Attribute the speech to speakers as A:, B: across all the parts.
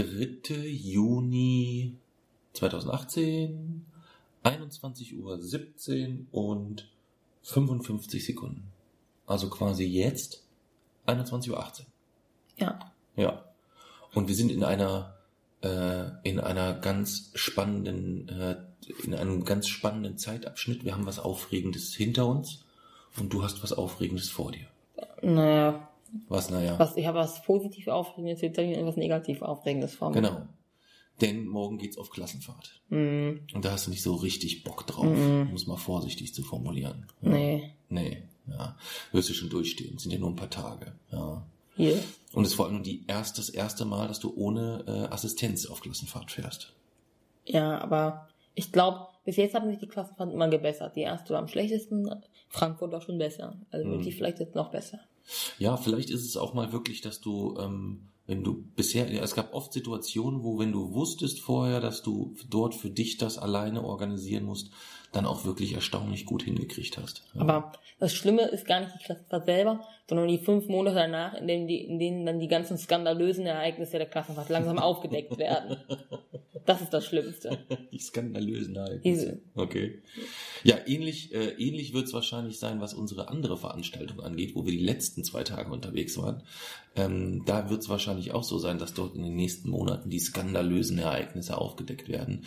A: Dritte Juni 2018, 21 Uhr 17 und 55 Sekunden. Also quasi jetzt 21 Uhr 18.
B: Ja.
A: Ja. Und wir sind in einer äh, in einer ganz spannenden äh, in einem ganz spannenden Zeitabschnitt. Wir haben was Aufregendes hinter uns und du hast was Aufregendes vor dir.
B: Naja,
A: Was naja.
B: was, ich habe was positiv Aufregendes hinter mir und was negativ Aufregendes vor mir.
A: Genau. Denn morgen geht's auf Klassenfahrt.
B: Mm,
A: Und da hast du nicht so richtig Bock drauf, um es mal vorsichtig zu formulieren. Ja.
B: nee,
A: Nee, ja. Wirst du schon durchstehen. Sind ja nur ein paar Tage. Ja.
B: hier.
A: Und es ist vor allem die erst, das erste Mal, dass du ohne äh, Assistenz auf Klassenfahrt fährst.
B: Ja, aber ich glaube, bis jetzt haben sich die Klassenfahrten immer gebessert. Die erste war am schlechtesten, Frankfurt war schon besser. Also wird
A: Mhm.
B: die vielleicht jetzt noch besser.
A: Ja, vielleicht ist es auch mal wirklich, dass du, ähm, wenn du bisher, ja, es gab oft Situationen, wo wenn du wusstest vorher, dass du dort für dich das alleine organisieren musst, dann auch wirklich erstaunlich gut hingekriegt hast. Ja.
B: Aber das Schlimme ist gar nicht die Klassenfahrt selber, sondern die fünf Monate danach, in denen, die, in denen dann die ganzen skandalösen Ereignisse der Klassenfahrt langsam aufgedeckt werden. Das ist das Schlimmste.
A: Die skandalösen Ereignisse. Okay. Ja, ähnlich, äh, ähnlich wird es wahrscheinlich sein, was unsere andere Veranstaltung angeht, wo wir die letzten zwei Tage unterwegs waren. Ähm, da wird es wahrscheinlich auch so sein, dass dort in den nächsten Monaten die skandalösen Ereignisse aufgedeckt werden.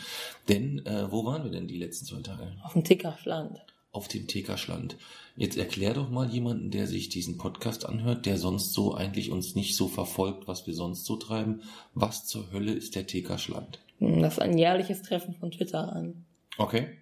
A: Denn äh, wo waren wir denn die letzten zwei Tage?
B: Auf dem Tickerschland.
A: Auf dem Tekerschland. Jetzt erklär doch mal jemanden, der sich diesen Podcast anhört, der sonst so eigentlich uns nicht so verfolgt, was wir sonst so treiben. Was zur Hölle ist der Tekerschland?
B: Das ist ein jährliches Treffen von Twitter an.
A: Okay.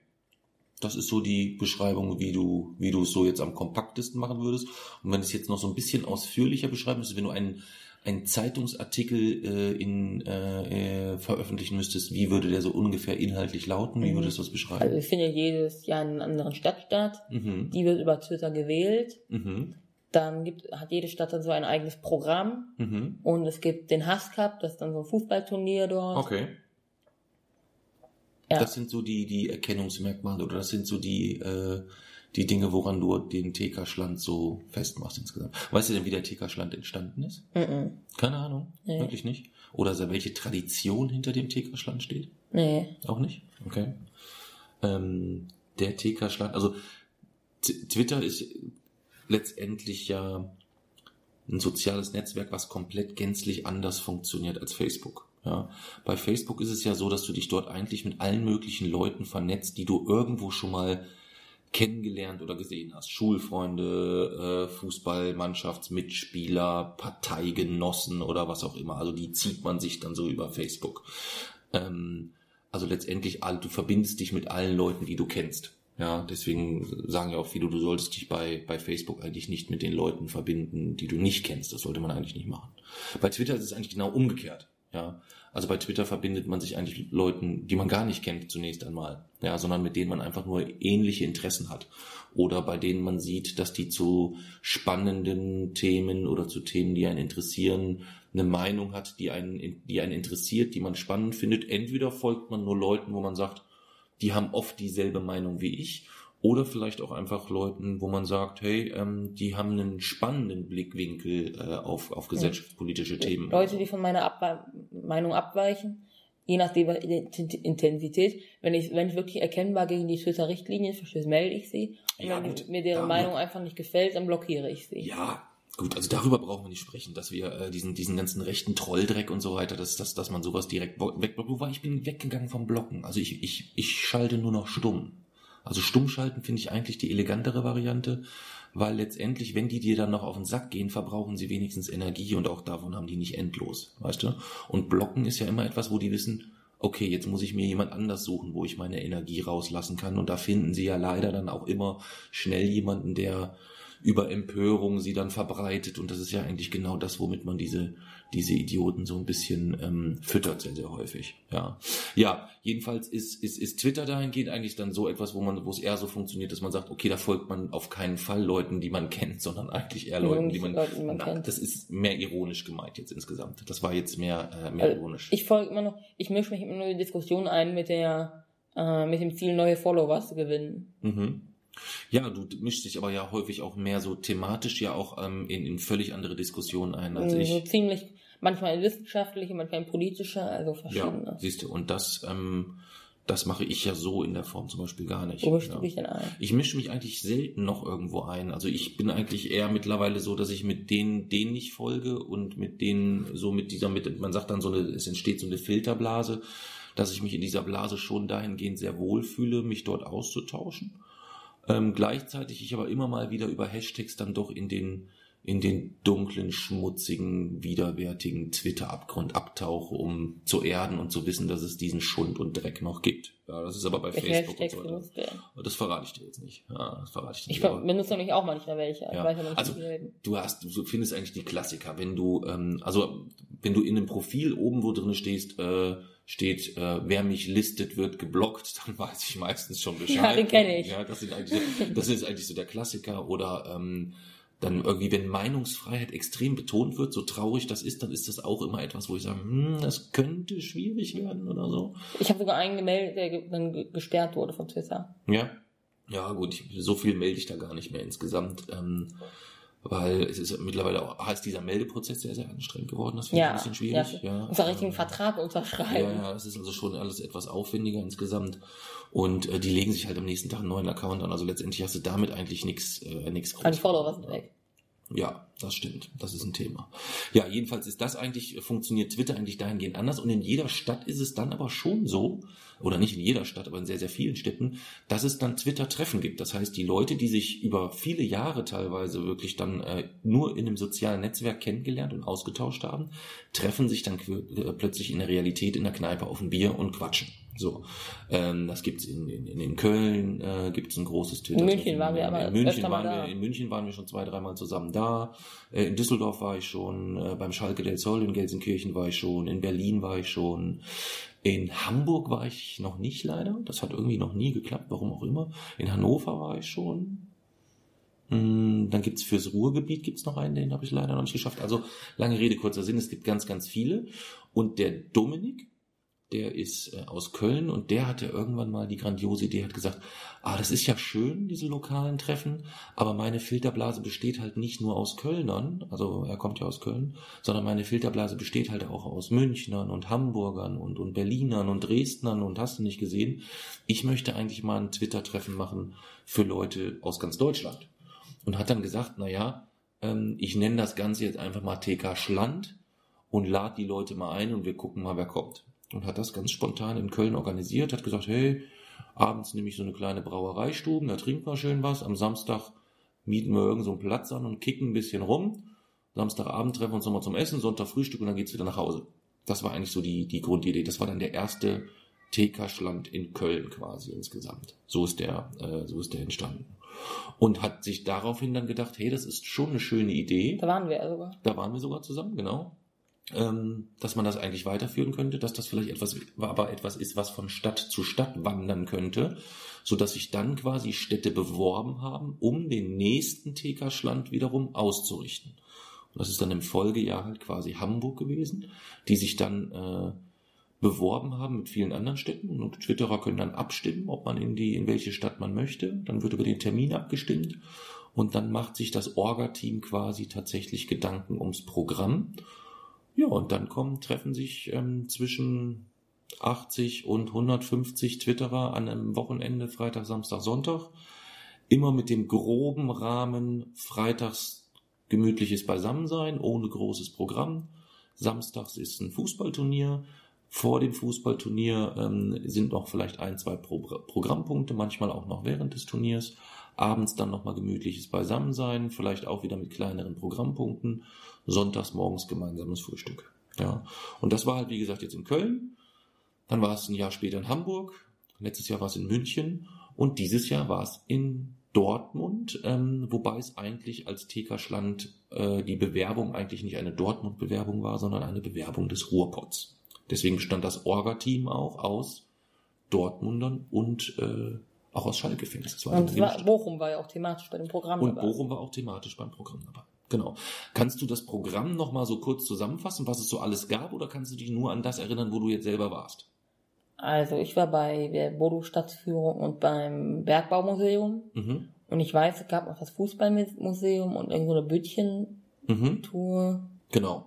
A: Das ist so die Beschreibung, wie du, wie du es so jetzt am kompaktesten machen würdest. Und wenn du es jetzt noch so ein bisschen ausführlicher beschreiben müsstest, wenn du einen, einen Zeitungsartikel äh, in, äh, äh, veröffentlichen müsstest, wie würde der so ungefähr inhaltlich lauten? Wie
B: Mhm.
A: würdest du das
B: Also
A: beschreiben?
B: wir finden ja jedes Jahr in einer anderen Stadt statt.
A: Mhm.
B: Die wird über Twitter gewählt.
A: Mhm.
B: Dann gibt, hat jede Stadt dann so ein eigenes Programm.
A: Mhm.
B: Und es gibt den Hass Cup, das ist dann so ein Fußballturnier dort.
A: Okay.
B: Ja.
A: Das sind so die, die Erkennungsmerkmale oder das sind so die, äh, die Dinge, woran du den TK-Schland so festmachst insgesamt. Weißt du denn, wie der TK-Schland entstanden ist?
B: Mhm.
A: Keine Ahnung.
B: Nee.
A: Wirklich nicht? Oder welche Tradition hinter dem TK-Schland steht?
B: Nee.
A: Auch nicht? Okay. Ähm, der TK-Schland, also Twitter ist letztendlich ja ein soziales Netzwerk, was komplett gänzlich anders funktioniert als Facebook. Ja, bei Facebook ist es ja so, dass du dich dort eigentlich mit allen möglichen Leuten vernetzt, die du irgendwo schon mal kennengelernt oder gesehen hast. Schulfreunde, äh, Fußballmannschaftsmitspieler, Parteigenossen oder was auch immer. Also die zieht man sich dann so über Facebook. Ähm, also letztendlich, du verbindest dich mit allen Leuten, die du kennst. Ja, deswegen sagen ja auch viele, du solltest dich bei, bei Facebook eigentlich nicht mit den Leuten verbinden, die du nicht kennst. Das sollte man eigentlich nicht machen. Bei Twitter ist es eigentlich genau umgekehrt. Ja, also bei Twitter verbindet man sich eigentlich mit Leuten, die man gar nicht kennt zunächst einmal, ja, sondern mit denen man einfach nur ähnliche Interessen hat oder bei denen man sieht, dass die zu spannenden Themen oder zu Themen, die einen interessieren, eine Meinung hat, die einen, die einen interessiert, die man spannend findet. Entweder folgt man nur Leuten, wo man sagt, die haben oft dieselbe Meinung wie ich, oder vielleicht auch einfach Leuten, wo man sagt, hey, ähm, die haben einen spannenden Blickwinkel äh, auf, auf gesellschaftspolitische Themen.
B: Leute, die von meiner Abwe Meinung abweichen, je nach der Intensität, wenn ich, wenn ich wirklich erkennbar gegen die Twitter-Richtlinien verstöße, melde ich sie. Und
A: Ja,
B: wenn
A: gut.
B: mir deren
A: Ja,
B: Meinung einfach nicht gefällt, dann blockiere ich sie.
A: Ja, gut, also darüber brauchen wir nicht sprechen, dass wir äh, diesen, diesen ganzen rechten Trolldreck und so weiter, dass, dass, dass man sowas direkt wegblockt. Wobei ich bin weggegangen vom Blocken. Also ich, ich, ich schalte nur noch stumm. Also stumm schalten finde ich eigentlich die elegantere Variante, weil letztendlich, wenn die dir dann noch auf den Sack gehen, verbrauchen sie wenigstens Energie und auch davon haben die nicht endlos, weißt du? Und blocken ist ja immer etwas, wo die wissen, okay, jetzt muss ich mir jemand anders suchen, wo ich meine Energie rauslassen kann. Und da finden sie ja leider dann auch immer schnell jemanden, der über Empörung sie dann verbreitet und das ist ja eigentlich genau das, womit man diese diese Idioten so ein bisschen ähm, füttert sehr sehr häufig. Ja, ja. Jedenfalls ist ist ist Twitter dahingehend eigentlich dann so etwas, wo man wo es eher so funktioniert, dass man sagt, okay, da folgt man auf keinen Fall Leuten, die man kennt, sondern eigentlich eher Leuten, die man,
B: Leuten, die man
A: na,
B: kennt.
A: Das ist mehr ironisch gemeint jetzt insgesamt. Das war jetzt mehr äh, mehr
B: Also,
A: ironisch.
B: Ich folge immer noch, ich mische mich immer nur in die Diskussion ein mit der, äh, mit dem Ziel, neue Follower zu gewinnen.
A: Mhm. Ja, du mischst dich aber ja häufig auch mehr so thematisch ja auch ähm, in, in völlig andere Diskussionen ein als
B: So
A: ich.
B: ziemlich, manchmal in wissenschaftliche, manchmal in politische, also verschiedene.
A: Ja, siehst du, und das, ähm, das mache ich ja so in der Form zum Beispiel gar nicht.
B: Wo mischst du dich denn ein?
A: Ich mische mich eigentlich selten noch irgendwo ein. Also ich bin eigentlich eher mittlerweile so, dass ich mit denen, denen ich folge und mit denen so mit dieser, mit, man sagt dann so eine, es entsteht so eine Filterblase, dass ich mich in dieser Blase schon dahingehend sehr wohl fühle, mich dort auszutauschen. Ähm, gleichzeitig ich aber immer mal wieder über Hashtags dann doch in den in den dunklen, schmutzigen, widerwärtigen Twitter-Abgrund abtauche, um zu erden und zu wissen, dass es diesen Schund und Dreck noch gibt. Ja, das ist aber bei
B: Welche
A: Facebook
B: Hashtags
A: und so. Das verrate ich dir jetzt nicht. Ja, das verrate ich dir
B: Ich
A: nicht. aber-
B: benutze nämlich auch manchmal welche. Ich
A: Ja. Also, du hast, du findest eigentlich die Klassiker. Wenn du, ähm, also wenn du in einem Profil oben, wo drin stehst, äh, steht, äh, wer mich listet, wird geblockt, dann weiß ich meistens schon Bescheid.
B: Ja, den kenn ich.
A: Ja, das sind eigentlich, das ist eigentlich so der Klassiker. Oder ähm, dann irgendwie, wenn Meinungsfreiheit extrem betont wird, so traurig das ist, dann ist das auch immer etwas, wo ich sage, hm, das könnte schwierig werden oder so.
B: Ich habe sogar einen gemeldet, der dann ge- gesperrt wurde von Twitter.
A: Ja. Ja, gut, ich, so viel melde ich da gar nicht mehr insgesamt. Ähm, weil es ist mittlerweile auch, heißt dieser Meldeprozess sehr, sehr anstrengend geworden. Das finde ich
B: Ja,
A: ein bisschen
B: ja.
A: schwierig. Ja,
B: Muss einen richtigen
A: Ähm,
B: Vertrag unterschreiben.
A: Ja, ja, es ist also schon alles etwas aufwendiger insgesamt. Und äh, die legen sich halt am nächsten Tag einen neuen Account an. Also letztendlich hast du damit eigentlich nichts äh, nichts
B: die Follower sind weg.
A: ja, das stimmt. Das ist ein Thema. Ja, jedenfalls ist das eigentlich, äh, funktioniert Twitter eigentlich dahingehend anders. Und in jeder Stadt ist es dann aber schon so, oder nicht in jeder Stadt, aber in sehr, sehr vielen Städten, dass es dann Twitter-Treffen gibt. Das heißt, die Leute, die sich über viele Jahre teilweise wirklich dann äh, nur in einem sozialen Netzwerk kennengelernt und ausgetauscht haben, treffen sich dann äh, plötzlich in der Realität in der Kneipe auf ein Bier und quatschen. So, ähm, das gibt's in, in, in Köln, äh, gibt's ein großes Twitter.
B: München waren wir aber
A: in München waren wir, in München waren wir schon zwei, dreimal zusammen da. Äh, In Düsseldorf war ich schon, äh, beim Schalke del Sol in Gelsenkirchen war ich schon, in Berlin war ich schon. In Hamburg war ich noch nicht leider. Das hat irgendwie noch nie geklappt, warum auch immer. In Hannover war ich schon. Mm, Dann gibt's fürs Ruhrgebiet gibt's noch einen, den habe ich leider noch nicht geschafft. Also lange Rede, kurzer Sinn, es gibt ganz, ganz viele. Und der Dominik, der ist äh, aus Köln und der hatte irgendwann mal die grandiose Idee, hat gesagt, ah, das ist ja schön, diese lokalen Treffen, aber meine Filterblase besteht halt nicht nur aus Kölnern, also er kommt ja aus Köln, sondern meine Filterblase besteht halt auch aus Münchnern und Hamburgern und, und Berlinern und Dresdnern und hast du nicht gesehen. Ich möchte eigentlich mal ein Twitter-Treffen machen für Leute aus ganz Deutschland. Und hat dann gesagt, na ja, ähm, ich nenne das Ganze jetzt einfach mal TK Schland und lad die Leute mal ein und wir gucken mal, wer kommt. Und hat das ganz spontan in Köln organisiert, hat gesagt, hey, abends nehme ich so eine kleine Brauereistuben, da trinken wir schön was, am Samstag mieten wir irgendeinen so einen Platz an und kicken ein bisschen rum. Samstagabend treffen wir uns nochmal zum Essen, Sonntag Frühstück und dann geht's wieder nach Hause. Das war eigentlich so die, die Grundidee. Das war dann der erste TK-Schland in Köln quasi insgesamt. So ist der, äh, so ist der entstanden. Und hat sich daraufhin dann gedacht, hey, das ist schon eine schöne Idee.
B: Da waren wir sogar.
A: Da waren wir sogar zusammen, genau. Ähm, dass man das eigentlich weiterführen könnte, dass das vielleicht etwas, aber etwas ist, was von Stadt zu Stadt wandern könnte, so dass sich dann quasi Städte beworben haben, um den nächsten TK-Schland wiederum auszurichten. Und das ist dann im Folgejahr halt quasi Hamburg gewesen, die sich dann äh, beworben haben mit vielen anderen Städten und Twitterer können dann abstimmen, ob man in die, in welche Stadt man möchte. Dann wird über den Termin abgestimmt und dann macht sich das Orga-Team quasi tatsächlich Gedanken ums Programm. Ja, und dann kommen, treffen sich ähm, zwischen 80 und 150 Twitterer an einem Wochenende, Freitag, Samstag, Sonntag. Immer mit dem groben Rahmen freitags gemütliches Beisammensein, ohne großes Programm. Samstags ist ein Fußballturnier. Vor dem Fußballturnier ähm, sind noch vielleicht ein, zwei Pro Programmpunkte, manchmal auch noch während des Turniers. Abends dann nochmal gemütliches Beisammensein, vielleicht auch wieder mit kleineren Programmpunkten. Sonntags morgens gemeinsames Frühstück. Ja. Und das war halt, wie gesagt, jetzt in Köln. Dann war es ein Jahr später in Hamburg. Letztes Jahr war es in München. Und dieses Jahr war es in Dortmund, ähm, wobei es eigentlich als TK äh, die Bewerbung eigentlich nicht eine Dortmund-Bewerbung war, sondern eine Bewerbung des Ruhrpots. Deswegen bestand das Orga-Team auch aus Dortmundern und äh, auch aus Schalke-Fans. Das war
B: Und
A: gemischte-
B: Bochum war ja auch thematisch bei dem Programm
A: und
B: dabei.
A: Bochum war auch thematisch beim Programm dabei. Genau. Kannst du das Programm nochmal so kurz zusammenfassen, was es so alles gab, oder kannst du dich nur an das erinnern, wo du jetzt selber warst?
B: Also ich war bei der Bodo-Stadtführung und beim Bergbaumuseum.
A: Mhm.
B: Und ich weiß, es gab noch das Fußballmuseum und irgendwo eine Bötchentour.
A: Mhm. Genau.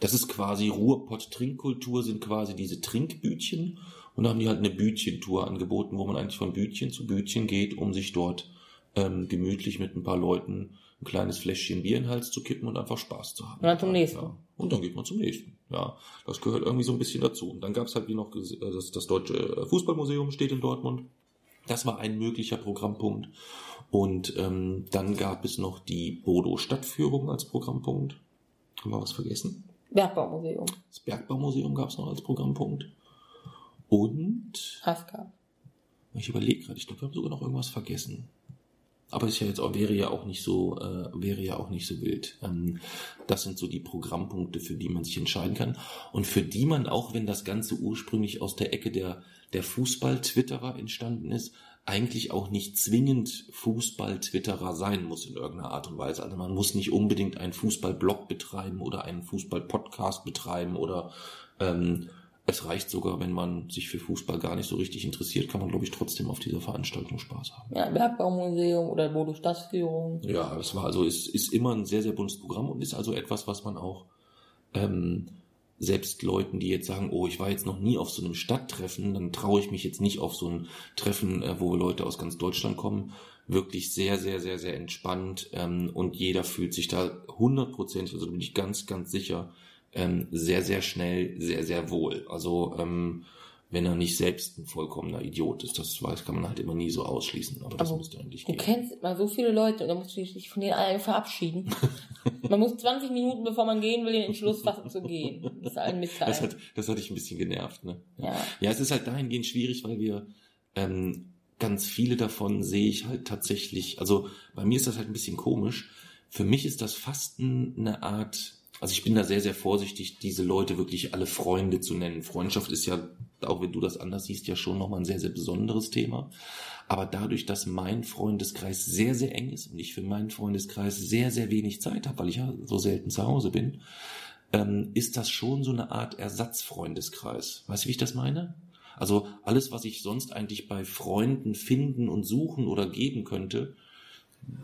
A: Das ist quasi Ruhrpott-Trinkkultur, sind quasi diese Trinkbütchen. Und da haben die halt eine Bütchentour angeboten, wo man eigentlich von Bütchen zu Bütchen geht, um sich dort ähm, gemütlich mit ein paar Leuten ein kleines Fläschchen Bier in den Hals zu kippen und einfach Spaß zu haben.
B: Und dann zum nächsten.
A: Ja. Und dann geht man zum nächsten. Ja, das gehört irgendwie so ein bisschen dazu. Und dann gab es halt wie noch äh, das, das Deutsche Fußballmuseum steht in Dortmund. Das war ein möglicher Programmpunkt. Und ähm, dann gab es noch die Bodo-Stadtführung als Programmpunkt. Haben wir was vergessen?
B: Bergbaumuseum.
A: Das Bergbaumuseum gab es noch als Programmpunkt. Und
B: Haska.
A: ich überlege gerade, ich glaube, wir haben sogar noch irgendwas vergessen. Aber ist ja jetzt auch, wäre ja auch nicht so, äh, wäre ja auch nicht so wild. Ähm, das sind so die Programmpunkte, für die man sich entscheiden kann. Und für die man, auch wenn das Ganze ursprünglich aus der Ecke der, der Fußball-Twitterer entstanden ist, eigentlich auch nicht zwingend Fußball-Twitterer sein muss in irgendeiner Art und Weise. Also man muss nicht unbedingt einen Fußball-Blog betreiben oder einen Fußball-Podcast betreiben oder ähm, es reicht sogar, wenn man sich für Fußball gar nicht so richtig interessiert, kann man, glaube ich, trotzdem auf dieser Veranstaltung Spaß haben.
B: Ja, Bergbaumuseum oder Bodo-Stadtführung.
A: Ja, es war also, es ist immer ein sehr, sehr buntes Programm und ist also etwas, was man auch ähm, selbst Leuten, die jetzt sagen, oh, ich war jetzt noch nie auf so einem Stadttreffen, dann traue ich mich jetzt nicht auf so ein Treffen, äh, wo Leute aus ganz Deutschland kommen, wirklich sehr, sehr, sehr, sehr entspannt ähm, und jeder fühlt sich da hundertprozentig, also da bin ich ganz, ganz sicher, ähm, sehr, sehr schnell, sehr, sehr wohl. Also ähm, wenn er nicht selbst ein vollkommener Idiot ist, das weiß, kann man halt immer nie so ausschließen, aber das
B: Aber
A: müsste eigentlich
B: Du
A: gehen.
B: kennst mal so viele Leute und dann musst du dich von denen allen verabschieden. man muss 20 Minuten, bevor man gehen will, den Entschluss fassen zu gehen. Das ist allen mitteilen.
A: Das hat, das hat dich ein bisschen genervt, ne?
B: ja.
A: Ja, es ist halt dahingehend schwierig, weil wir ähm, ganz viele davon sehe ich halt tatsächlich, also bei mir ist das halt ein bisschen komisch. Für mich ist das Fasten eine Art, also ich bin da sehr, sehr vorsichtig, diese Leute wirklich alle Freunde zu nennen. Freundschaft ist ja, auch wenn du das anders siehst, ja schon nochmal ein sehr, sehr besonderes Thema. Aber dadurch, dass mein Freundeskreis sehr, sehr eng ist und ich für meinen Freundeskreis sehr, sehr wenig Zeit habe, weil ich ja so selten zu Hause bin, ähm, ist das schon so eine Art Ersatzfreundeskreis. Weißt du, wie ich das meine? Also alles, was ich sonst eigentlich bei Freunden finden und suchen oder geben könnte,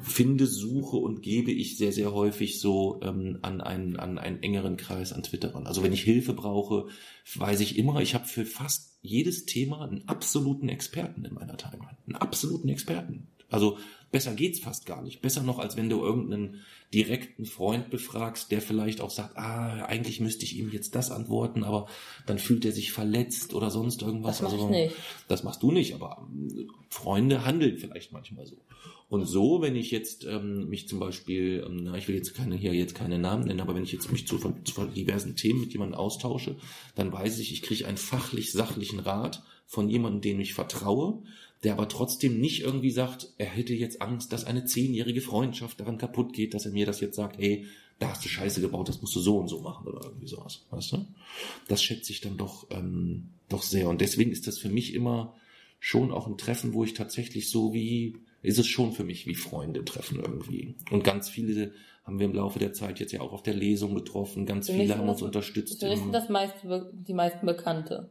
A: finde, suche und gebe ich sehr, sehr häufig so ähm, an, einen, an einen engeren Kreis an Twitterern. Also wenn ich Hilfe brauche, weiß ich immer, ich habe für fast jedes Thema einen absoluten Experten in meiner Timeline. Einen absoluten Experten. Also besser geht's fast gar nicht. Besser noch, als wenn du irgendeinen direkten Freund befragst, der vielleicht auch sagt, ah, eigentlich müsste ich ihm jetzt das antworten, aber dann fühlt er sich verletzt oder sonst irgendwas.
B: Das
A: also,
B: ich nicht.
A: Das machst du nicht, aber ähm, Freunde handeln vielleicht manchmal so. Und so, wenn ich jetzt ähm, mich zum Beispiel, ähm, na, ich will jetzt keine hier jetzt keine Namen nennen, aber wenn ich jetzt mich zu, zu diversen Themen mit jemandem austausche, dann weiß ich, ich kriege einen fachlich sachlichen Rat von jemandem, dem ich vertraue, der aber trotzdem nicht irgendwie sagt, er hätte jetzt Angst, dass eine zehnjährige Freundschaft daran kaputt geht, dass er mir das jetzt sagt, hey, da hast du Scheiße gebaut, das musst du so und so machen oder irgendwie sowas, weißt du? Das schätze ich dann doch, ähm, doch sehr und deswegen ist das für mich immer schon auch ein Treffen, wo ich tatsächlich so wie, ist es schon für mich wie Freunde treffen irgendwie. Und ganz viele haben wir im Laufe der Zeit jetzt ja auch auf der Lesung getroffen, ganz viele haben uns unterstützt. Im-
B: sind das meist, die meisten Bekannte.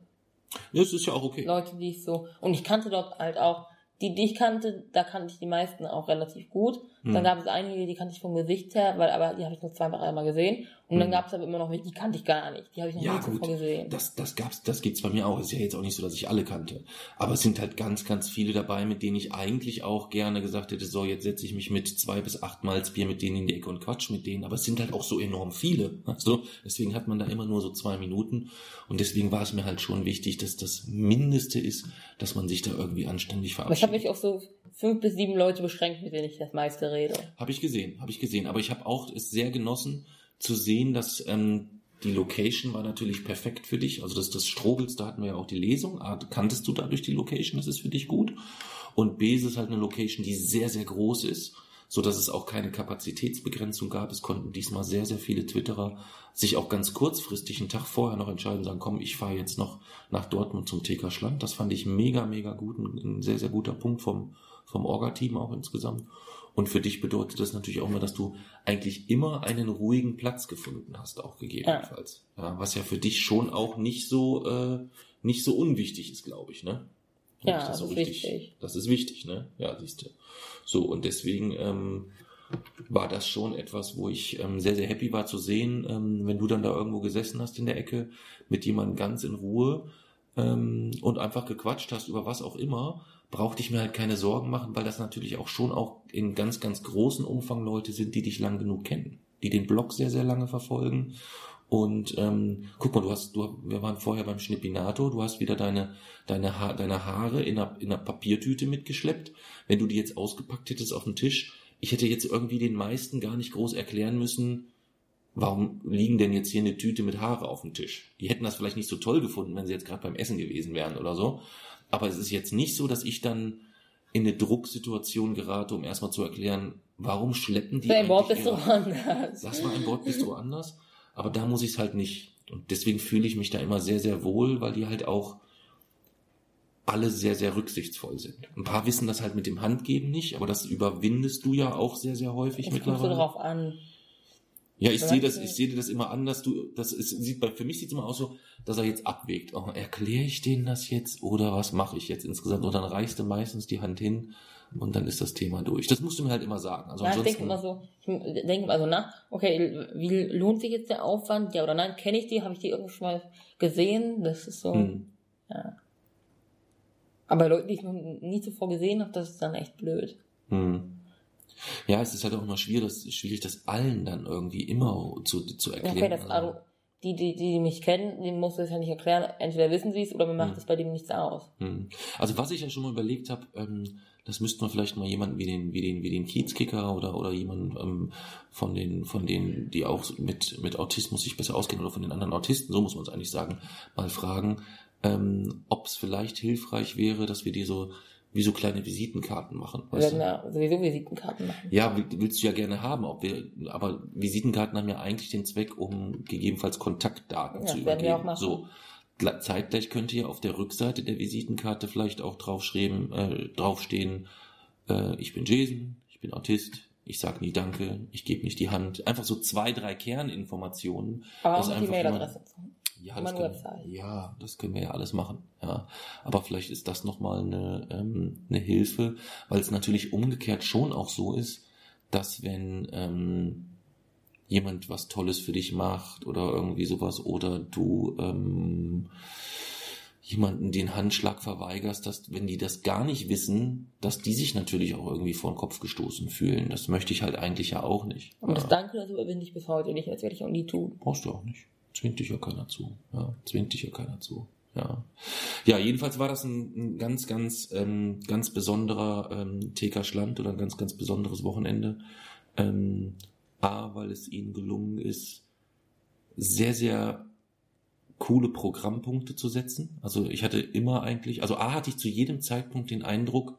A: Ja, das ist ja auch okay.
B: Leute, die ich so. Und ich kannte dort halt auch, die, die ich kannte, da kannte ich die meisten auch relativ gut. Dann
A: Hm.
B: gab es einige, die kannte ich vom Gesicht her, weil aber die habe ich nur zwei, dreimal gesehen. Und dann
A: Hm.
B: gab es aber immer noch welche, die kannte ich gar nicht. Die habe ich noch
A: Ja,
B: nie
A: gut.
B: gesehen.
A: Das, das gab's, das gibt's bei mir auch. Ist ja jetzt auch nicht so, dass ich alle kannte. Aber es sind halt ganz, ganz viele dabei, mit denen ich eigentlich auch gerne gesagt hätte, so, jetzt setze ich mich mit zwei bis acht Malzbier mit denen in die Ecke und quatsch mit denen. Aber es sind halt auch so enorm viele. Also, deswegen hat man da immer nur so zwei Minuten. Und deswegen war es mir halt schon wichtig, dass das Mindeste ist, dass man sich da irgendwie anständig
B: aber ich habe
A: verabschiedet.
B: mich auf so fünf bis sieben Leute beschränkt, mit denen ich das meiste rede.
A: Habe ich gesehen, habe ich gesehen. Aber ich habe auch es sehr genossen zu sehen, dass ähm, die Location war natürlich perfekt für dich. Also das, das Strobels, da hatten wir ja auch die Lesung. Ah, Kanntest du dadurch die Location? Das ist für dich gut. Und B, es ist halt eine Location, die sehr, sehr groß ist, so dass es auch keine Kapazitätsbegrenzung gab. Es konnten diesmal sehr, sehr viele Twitterer sich auch ganz kurzfristig einen Tag vorher noch entscheiden, sagen, komm, ich fahre jetzt noch nach Dortmund zum TK Schland. Das fand ich mega, mega gut, ein, ein sehr, sehr guter Punkt vom, vom Orga-Team auch insgesamt. Und für dich bedeutet das natürlich auch immer, dass du eigentlich immer einen ruhigen Platz gefunden hast, auch gegebenenfalls. Ja. ja was ja für dich schon auch nicht so, äh, nicht so unwichtig ist, glaube ich, ne?
B: Wenn ja, das, so ist richtig, wichtig.
A: Das ist wichtig, ne? Ja, siehst du. So, und deswegen ähm, war das schon etwas, wo ich ähm, sehr, sehr happy war zu sehen, ähm, wenn du dann da irgendwo gesessen hast in der Ecke mit jemandem ganz in Ruhe ähm, und einfach gequatscht hast über was auch immer brauchte ich mir halt keine Sorgen machen, weil das natürlich auch schon auch in ganz, ganz großen Umfang Leute sind, die dich lang genug kennen, die den Blog sehr, sehr lange verfolgen. Und ähm, guck mal, du hast, du, wir waren vorher beim Schnippinator, du hast wieder deine, deine, ha deine Haare in einer, in einer Papiertüte mitgeschleppt. Wenn du die jetzt ausgepackt hättest auf dem Tisch, ich hätte jetzt irgendwie den meisten gar nicht groß erklären müssen, warum liegen denn jetzt hier eine Tüte mit Haare auf dem Tisch? Die hätten das vielleicht nicht so toll gefunden, wenn sie jetzt gerade beim Essen gewesen wären oder so. Aber es ist jetzt nicht so, dass ich dann in eine Drucksituation gerate, um erstmal zu erklären, warum schleppen die.
B: Dein Bord bist du anders.
A: Das war ein Bord bist du anders. Aber da muss ich es halt nicht. Und deswegen fühle ich mich da immer sehr, sehr wohl, weil die halt auch alle sehr, sehr rücksichtsvoll sind. Ein paar wissen das halt mit dem Handgeben nicht, aber das überwindest du ja auch sehr, sehr häufig
B: es
A: mittlerweile.
B: Kommt so drauf an.
A: Ja, ich sehe das, ich sehe das immer an, dass du, das ist, sieht bei, für mich sieht es immer aus so, dass er jetzt abwägt. Oh, erkläre ich denen das jetzt oder was mache ich jetzt insgesamt? Und dann reichst du meistens die Hand hin und dann ist das Thema durch. Das musst du mir halt immer sagen.
B: Also ja, ich denke immer so, ich denke immer so nach, okay, wie lohnt sich jetzt der Aufwand? Ja oder nein? Kenne ich die? Habe ich die irgendwo schon mal gesehen? Das ist so, hm. ja. Aber Leute, die ich noch nie zuvor gesehen habe, das ist dann echt blöd.
A: Hm. Ja, es ist halt auch immer schwierig, schwierig das allen dann irgendwie immer zu, zu erklären. Okay, das,
B: also, die, die, die mich kennen, denen muss das ja nicht erklären. Entweder wissen sie es oder mir macht hm. es bei dem nichts aus.
A: Hm. Also was ich ja schon mal überlegt habe, ähm, das müsste man vielleicht mal jemanden wie den, wie den, wie den Kiezkicker oder, oder jemanden ähm, von den, von denen, die auch mit, mit Autismus sich besser auskennen oder von den anderen Autisten, so muss man es eigentlich sagen, mal fragen, ähm, ob es vielleicht hilfreich wäre, dass wir dir so wie so kleine Visitenkarten machen.
B: Wir werden ja sowieso Visitenkarten machen.
A: Ja, willst du ja gerne haben, ob wir, aber Visitenkarten haben ja eigentlich den Zweck, um gegebenenfalls Kontaktdaten ja, zu übergeben. Wir auch machen. So. Zeitgleich könnte ja auf der Rückseite der Visitenkarte vielleicht auch draufschreiben, äh, draufstehen, äh, ich bin Jason, ich bin Autist, ich sag nie Danke, ich gebe nicht die Hand. Einfach so zwei, drei Kerninformationen.
B: Aber auch die Mailadresse.
A: Ja, das können, ja, das können wir ja alles machen. Ja, aber vielleicht ist das nochmal eine, ähm, eine Hilfe, weil es natürlich umgekehrt schon auch so ist, dass wenn ähm, jemand was Tolles für dich macht oder irgendwie sowas oder du ähm, jemanden den Handschlag verweigerst, dass wenn die das gar nicht wissen, dass die sich natürlich auch irgendwie vor den Kopf gestoßen fühlen. Das möchte ich halt eigentlich ja auch nicht.
B: Aber ja. das Danke, das überwinde ich bis heute nicht. Das werde ich auch nie tun.
A: Brauchst du auch nicht. Zwingt dich ja keiner zu. Ja, zwingt dich ja keiner zu. Ja. Ja, jedenfalls war das ein, ein ganz, ganz, ähm, ganz besonderer ähm, TK Schland oder ein ganz, ganz besonderes Wochenende. Ähm, A, weil es ihnen gelungen ist, sehr, sehr coole Programmpunkte zu setzen. Also ich hatte immer eigentlich, also A hatte ich zu jedem Zeitpunkt den Eindruck,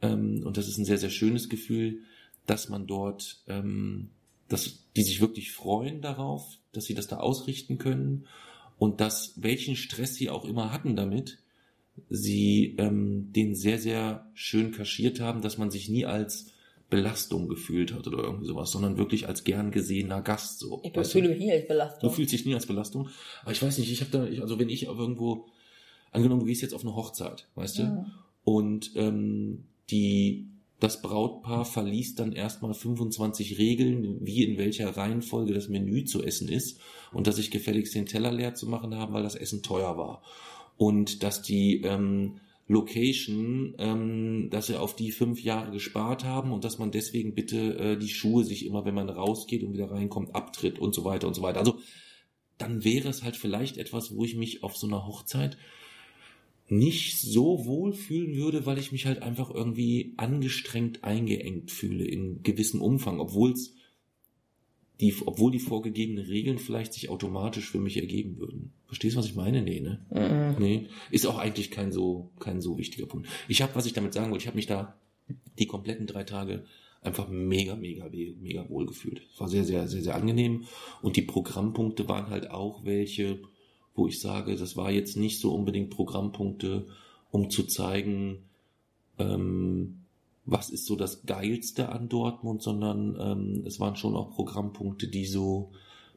A: ähm, und das ist ein sehr, sehr schönes Gefühl, dass man dort, ähm, dass die sich wirklich freuen darauf, dass sie das da ausrichten können und dass welchen Stress sie auch immer hatten damit, sie ähm, den sehr, sehr schön kaschiert haben, dass man sich nie als Belastung gefühlt hat oder irgendwie sowas, sondern wirklich als gern gesehener Gast so.
B: Ich fühle mich nie als Belastung.
A: Du fühlst dich nie als Belastung. Aber ich weiß nicht, ich habe da, ich, also wenn ich irgendwo, angenommen, du gehst jetzt auf eine Hochzeit, weißt du, ja. und ähm, die das Brautpaar verliest dann erstmal 25 Regeln, wie in welcher Reihenfolge das Menü zu essen ist und dass ich gefälligst den Teller leer zu machen habe, weil das Essen teuer war. Und dass die ähm, Location, ähm, dass sie auf die fünf Jahre gespart haben und dass man deswegen bitte äh, die Schuhe sich immer, wenn man rausgeht und wieder reinkommt, abtritt und so weiter und so weiter. Also dann wäre es halt vielleicht etwas, wo ich mich auf so einer Hochzeit nicht so wohl fühlen würde, weil ich mich halt einfach irgendwie angestrengt eingeengt fühle in gewissem Umfang, obwohl es die, obwohl die vorgegebenen Regeln vielleicht sich automatisch für mich ergeben würden. Verstehst du, was ich meine? Nee, ne?
B: Mhm.
A: Nee. Ist auch eigentlich kein so, kein so wichtiger Punkt. Ich habe, was ich damit sagen wollte, ich habe mich da die kompletten drei Tage einfach mega, mega, mega wohl gefühlt. Es war sehr, sehr, sehr, sehr angenehm. Und die Programmpunkte waren halt auch welche, wo ich sage, das war jetzt nicht so unbedingt Programmpunkte, um zu zeigen, ähm, was ist so das Geilste an Dortmund, sondern ähm, es waren schon auch Programmpunkte, die so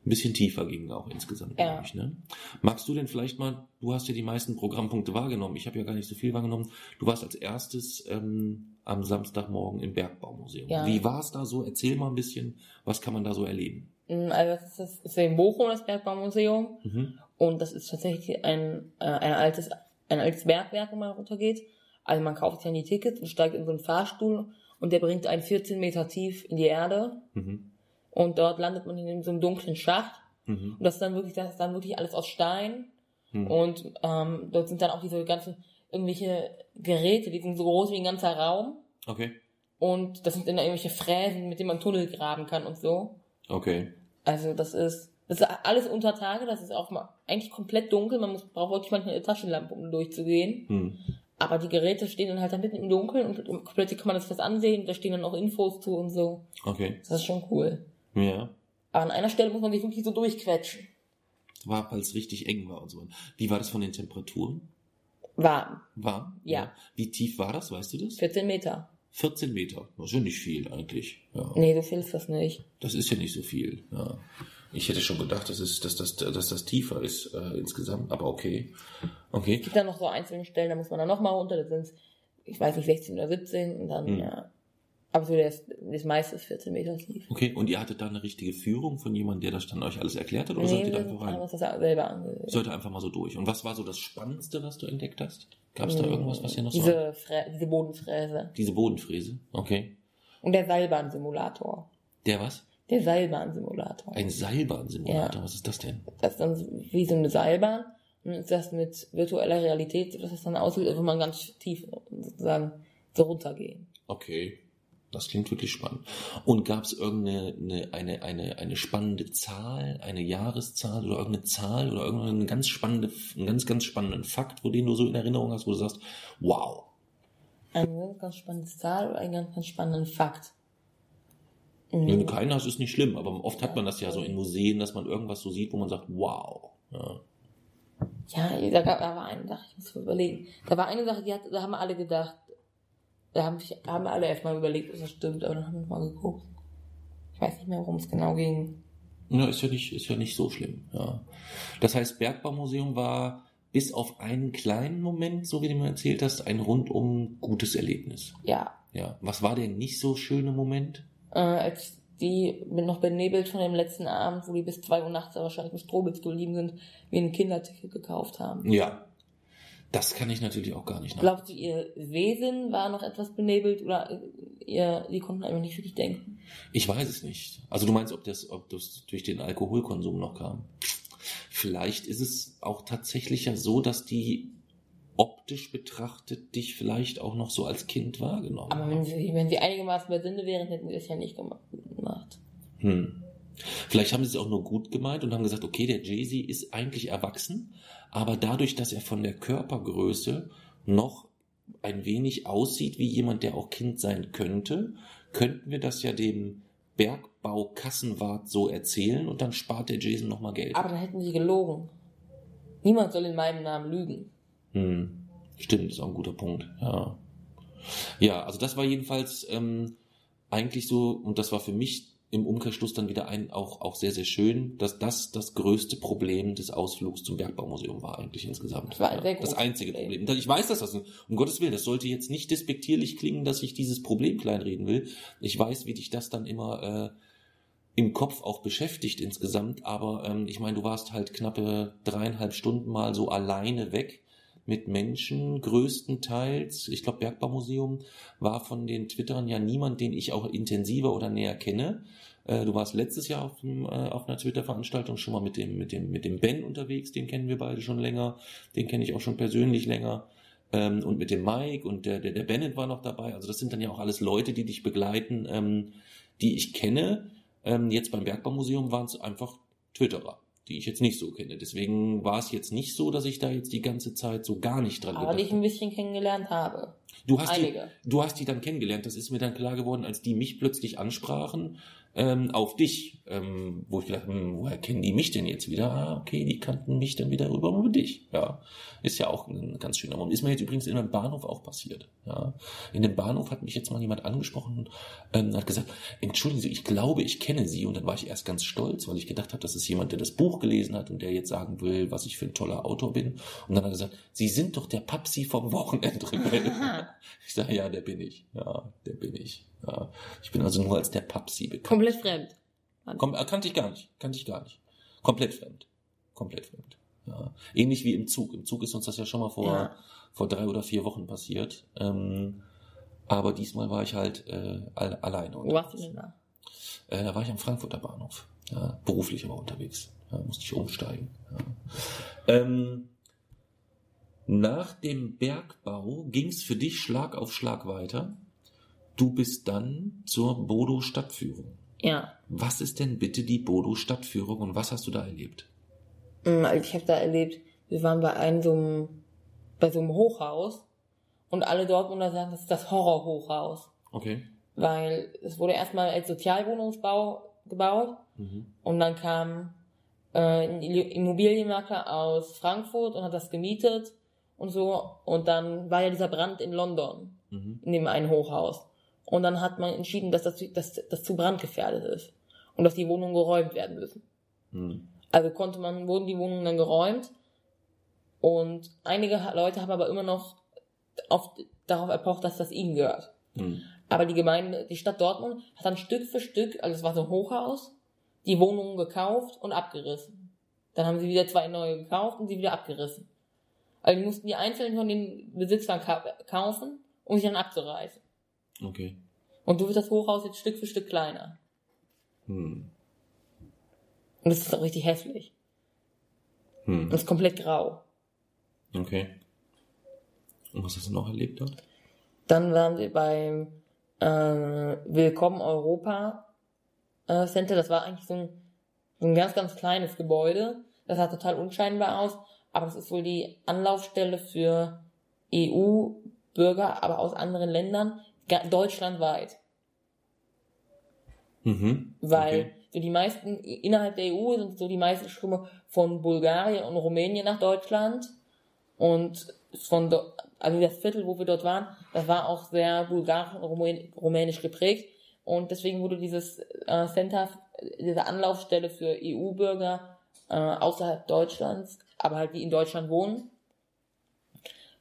A: ein bisschen tiefer gingen auch insgesamt,
B: Ja.
A: glaube ich. Ne? Magst du denn vielleicht mal, du hast ja die meisten Programmpunkte wahrgenommen, ich habe ja gar nicht so viel wahrgenommen. Du warst als erstes ähm, am Samstagmorgen im Bergbaumuseum.
B: Ja.
A: Wie war es da so? Erzähl mal ein bisschen, was kann man da so erleben?
B: Mhm, Also das ist, das ist in Bochum, das Bergbaumuseum.
A: Mhm.
B: Und das ist tatsächlich ein, äh, ein altes, ein altes Bergwerk, wenn man runtergeht. Also man kauft sich dann die Tickets und steigt in so einen Fahrstuhl und der bringt einen 14 Meter tief in die Erde.
A: Mhm.
B: Und dort landet man in so einem dunklen Schacht.
A: Mhm.
B: Und das ist dann wirklich, das ist dann wirklich alles aus Stein.
A: Mhm.
B: Und ähm, dort sind dann auch diese ganzen irgendwelche Geräte, die sind so groß wie ein ganzer Raum.
A: Okay.
B: Und das sind dann irgendwelche Fräsen, mit denen man Tunnel graben kann und so.
A: Okay.
B: Also das ist, das ist alles unter Tage, das ist auch mal eigentlich komplett dunkel. Man muss, braucht wirklich manchmal eine Taschenlampe, um durchzugehen.
A: Mhm.
B: Aber die Geräte stehen dann halt da mitten im Dunkeln und plötzlich kann man das was ansehen, da stehen dann auch Infos zu und so.
A: Okay.
B: Das ist schon cool.
A: Ja.
B: Aber an einer Stelle muss man sich wirklich so durchquetschen.
A: War, weil es richtig eng war und so. Wie war das von den Temperaturen?
B: Warm.
A: Warm?
B: Ja.
A: Wie tief war das, weißt du das?
B: 14 Meter.
A: 14 Meter. Das ist ja nicht viel eigentlich. Ja.
B: Nee, du fühlst das nicht.
A: Das ist ja nicht so viel. Ja. Ich hätte schon gedacht, dass, es, dass, das, dass das tiefer ist äh, insgesamt, aber okay. Okay.
B: Es gibt dann noch so einzelne Stellen, da muss man dann nochmal runter, da sind ich weiß nicht, 16 oder 17 und dann,
A: Hm.
B: ja. Aber so das, das meiste ist 14 Meter tief.
A: Okay, und ihr hattet da eine richtige Führung von jemandem, der das dann euch alles erklärt hat, oder
B: Nee,
A: seid ihr da einfach
B: haben
A: rein?
B: uns das selber angesehen.
A: Ihr einfach mal so durch. Und was war so das Spannendste, was du entdeckt hast? Gab es da irgendwas, was ihr noch so...
B: Hm. Diese, Frä diese Bodenfräse.
A: Diese Bodenfräse. Okay.
B: Und der Seilbahnsimulator.
A: Der was?
B: Der Seilbahnsimulator.
A: Ein Seilbahnsimulator.
B: Ja.
A: Was ist das denn?
B: Das ist dann wie so eine Seilbahn. Und ist das mit virtueller Realität, dass es dann aussieht, würde man ganz tief sozusagen so runtergehen.
A: Okay. Das klingt wirklich spannend. Und gab es irgendeine eine, eine, eine, eine spannende Zahl, eine Jahreszahl oder irgendeine Zahl oder irgendeinen ganz spannende, einen ganz, ganz spannenden Fakt, wo den du so in Erinnerung hast, wo du sagst, wow.
B: Eine ganz, ganz spannende Zahl oder einen ganz, ganz spannenden Fakt. Mhm.
A: Wenn du keinen hast, ist nicht schlimm, aber oft hat man das ja so in Museen, dass man irgendwas so sieht, wo man sagt, wow. Ja.
B: Ja, da, gab, da war eine Sache, ich muss mal überlegen. Da war eine Sache, die hat, da haben wir alle gedacht, da haben, sich- haben wir alle erstmal überlegt, ob das stimmt, aber dann haben wir mal geguckt. Ich weiß nicht mehr, worum es genau ging.
A: Ja, ist ja nicht, ist ja nicht so schlimm. Ja. Das heißt, Bergbaumuseum war bis auf einen kleinen Moment, so wie du mir erzählt hast, ein rundum gutes Erlebnis.
B: Ja,
A: Ja. Was war der nicht so schöne Moment?
B: Äh, als die noch benebelt von dem letzten Abend, wo die bis zwei Uhr nachts wahrscheinlich im Strohwitz geblieben sind, wir ein Kinderticket gekauft haben.
A: Ja. Das kann ich natürlich auch gar nicht nach.
B: Glaubst du, ihr Wesen war noch etwas benebelt oder ihr, die konnten einfach nicht wirklich denken?
A: Ich weiß es nicht. Also du meinst, ob das, ob das durch den Alkoholkonsum noch kam? Vielleicht ist es auch tatsächlich ja so, dass die optisch betrachtet dich vielleicht auch noch so als Kind wahrgenommen
B: Aber wenn sie, wenn sie einigermaßen bei Sünde wären, hätten sie es ja nicht gemacht.
A: Hm. Vielleicht haben sie es auch nur gut gemeint und haben gesagt, okay, der Jay-Z ist eigentlich erwachsen, aber dadurch, dass er von der Körpergröße noch ein wenig aussieht wie jemand, der auch Kind sein könnte, könnten wir das ja dem Bergbau-Kassenwart so erzählen und dann spart der Jason nochmal Geld.
B: Aber dann hätten sie gelogen. Niemand soll in meinem Namen lügen.
A: Hm. Stimmt, ist auch ein guter Punkt. Ja. Ja, also das war jedenfalls ähm, eigentlich so, und das war für mich im Umkehrschluss dann wieder ein, auch, auch sehr, sehr schön, dass das das größte Problem des Ausflugs zum Bergbaumuseum war eigentlich insgesamt.
B: Das war ein
A: ja, das einzige
B: Problem.
A: Problem. Ich weiß, dass das, um Gottes Willen, das sollte jetzt nicht despektierlich klingen, dass ich dieses Problem kleinreden will. Ich weiß, wie dich das dann immer äh, im Kopf auch beschäftigt insgesamt, aber ähm, ich meine, du warst halt knappe dreieinhalb Stunden mal so alleine weg mit Menschen größtenteils. Ich glaube, Bergbaumuseum war von den Twittern ja niemand, den ich auch intensiver oder näher kenne. Äh, Du warst letztes Jahr auf, dem, äh, auf einer Twitter-Veranstaltung schon mal mit dem, mit dem, mit dem Ben unterwegs, den kennen wir beide schon länger, den kenne ich auch schon persönlich länger. Ähm, und mit dem Mike und der, der, der Bennett war noch dabei. Also das sind dann ja auch alles Leute, die dich begleiten, ähm, die ich kenne. Ähm, jetzt beim Bergbaumuseum waren es einfach Twitterer, die ich jetzt nicht so kenne. Deswegen war es jetzt nicht so, dass ich da jetzt die ganze Zeit so gar nicht dran
B: Aber die ich ein bisschen kennengelernt habe.
A: Du hast, die,
B: Einige.
A: du hast die dann kennengelernt, das ist mir dann klar geworden, als die mich plötzlich ansprachen ähm, auf dich, ähm, wo ich gedacht, hm, woher kennen die mich denn jetzt wieder? Ah, okay, die kannten mich dann wieder rüber über dich. Ja, ist ja auch ein ganz schöner Moment. Ist mir jetzt übrigens in einem Bahnhof auch passiert. Ja, in dem Bahnhof hat mich jetzt mal jemand angesprochen und ähm, hat gesagt, entschuldigen Sie, ich glaube, ich kenne Sie. Und dann war ich erst ganz stolz, weil ich gedacht habe, das ist jemand, der das Buch gelesen hat und der jetzt sagen will, was ich für ein toller Autor bin. Und dann hat er gesagt, Sie sind doch der Papsi vom Wochenendrebell. ich sage, ja, der bin ich. Ja, der bin ich. Ja, ich bin also nur als der Papsi bekannt.
B: Komplett fremd.
A: Kom äh, kannte ich gar nicht. Kannte ich gar nicht. Komplett fremd. Komplett fremd. Ja. Ähnlich wie im Zug. Im Zug ist uns das ja schon mal vor,
B: Ja.
A: vor drei oder vier Wochen passiert. Ähm, aber diesmal war ich halt äh, all, alleine.
B: Wo warst du denn da?
A: Äh, da war ich am Frankfurter Bahnhof. Ja, beruflich aber unterwegs. Ja, musste ich umsteigen. Ja. Ähm, nach dem Bergbau ging es für dich Schlag auf Schlag weiter. Du bist dann zur Bodo Stadtführung.
B: Ja.
A: Was ist denn bitte die Bodo Stadtführung und was hast du da erlebt?
B: Mm, Also ich habe da erlebt, wir waren bei einem so einem, bei so einem Hochhaus und alle Dortmunder sagen, das ist das Horrorhochhaus.
A: Okay.
B: Weil es wurde erstmal als Sozialwohnungsbau gebaut
A: Mhm.
B: und dann kam äh, ein Immobilienmakler aus Frankfurt und hat das gemietet und so. Und dann war ja dieser Brand in London,
A: Mhm.
B: in dem einen Hochhaus. Und dann hat man entschieden, dass das, dass das zu brandgefährdet ist und dass die Wohnungen geräumt werden müssen.
A: Mhm.
B: Also konnte man, wurden die Wohnungen dann geräumt und einige Leute haben aber immer noch auf, darauf erpocht, dass das ihnen gehört.
A: Mhm.
B: Aber die Gemeinde, die Stadt Dortmund hat dann Stück für Stück, also es war so ein Hochhaus, die Wohnungen gekauft und abgerissen. Dann haben sie wieder zwei neue gekauft und sie wieder abgerissen. Also die mussten die einzelnen von den Besitzern ka kaufen, um sich dann abzureißen.
A: Okay.
B: Und so wird das Hochhaus jetzt Stück für Stück kleiner.
A: Mhm.
B: Und das ist auch richtig hässlich.
A: Mhm.
B: Und ist komplett grau.
A: Okay. Und was hast du noch erlebt dort?
B: Dann waren wir beim äh, Willkommen Europa äh, Center. Das war eigentlich so ein, so ein ganz, ganz kleines Gebäude. Das sah total unscheinbar aus, aber das ist wohl die Anlaufstelle für EU-Bürger, aber aus anderen Ländern, deutschlandweit.
A: Mhm.
B: Weil
A: Okay.
B: so die meisten, innerhalb der EU sind so die meisten Ströme von Bulgarien und Rumänien nach Deutschland. Und von do, also das Viertel, wo wir dort waren, das war auch sehr bulgarisch und rumän- rumänisch geprägt. Und deswegen wurde dieses äh, Center, diese Anlaufstelle für EU-Bürger äh, außerhalb Deutschlands, aber halt die in Deutschland wohnen,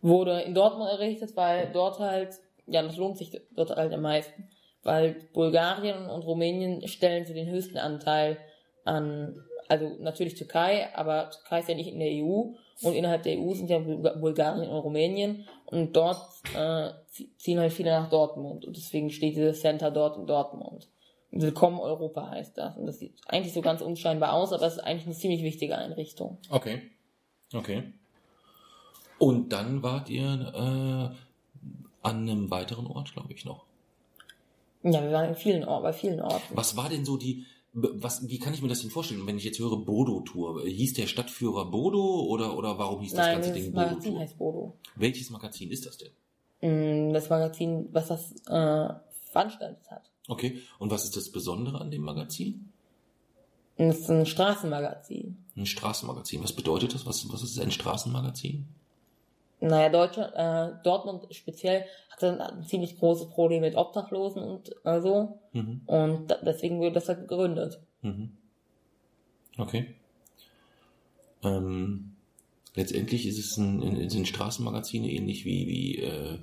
B: wurde in Dortmund errichtet, weil dort halt, ja, das lohnt sich dort halt am meisten, weil Bulgarien und Rumänien stellen so den höchsten Anteil an, also natürlich Türkei, aber Türkei ist ja nicht in der EU und innerhalb der EU sind ja Bulga- Bulgarien und Rumänien und dort äh, zie- ziehen halt viele nach Dortmund und deswegen steht dieses Center dort in Dortmund. Willkommen Europa heißt das und das sieht eigentlich so ganz unscheinbar aus, aber es ist eigentlich eine ziemlich wichtige Einrichtung.
A: Okay. Okay. Und dann wart ihr äh, an einem weiteren Ort, glaube ich, noch.
B: Ja, wir waren in vielen Orten, bei vielen Orten.
A: Was war denn so die, was, wie kann ich mir das denn vorstellen? Wenn ich jetzt höre Bodo-Tour, hieß der Stadtführer Bodo oder, oder warum hieß das
B: Nein,
A: ganze
B: das
A: Ding
B: Magazin
A: Bodo-Tour?
B: heißt Bodo.
A: Welches Magazin ist das denn?
B: Mm, Das Magazin, was das äh, veranstaltet hat.
A: Okay. Und was ist das Besondere an dem Magazin?
B: Das ist ein Straßenmagazin.
A: Ein Straßenmagazin. Was bedeutet das? Was, was ist ein Straßenmagazin?
B: Naja, Deutschland, äh, Dortmund speziell hatte ein ziemlich großes Problem mit Obdachlosen und äh, so.
A: Mhm.
B: Und deswegen wurde das halt gegründet.
A: Mhm. Okay. Ähm, letztendlich ist es ein, in- sind Straßenmagazine ähnlich wie, wie äh,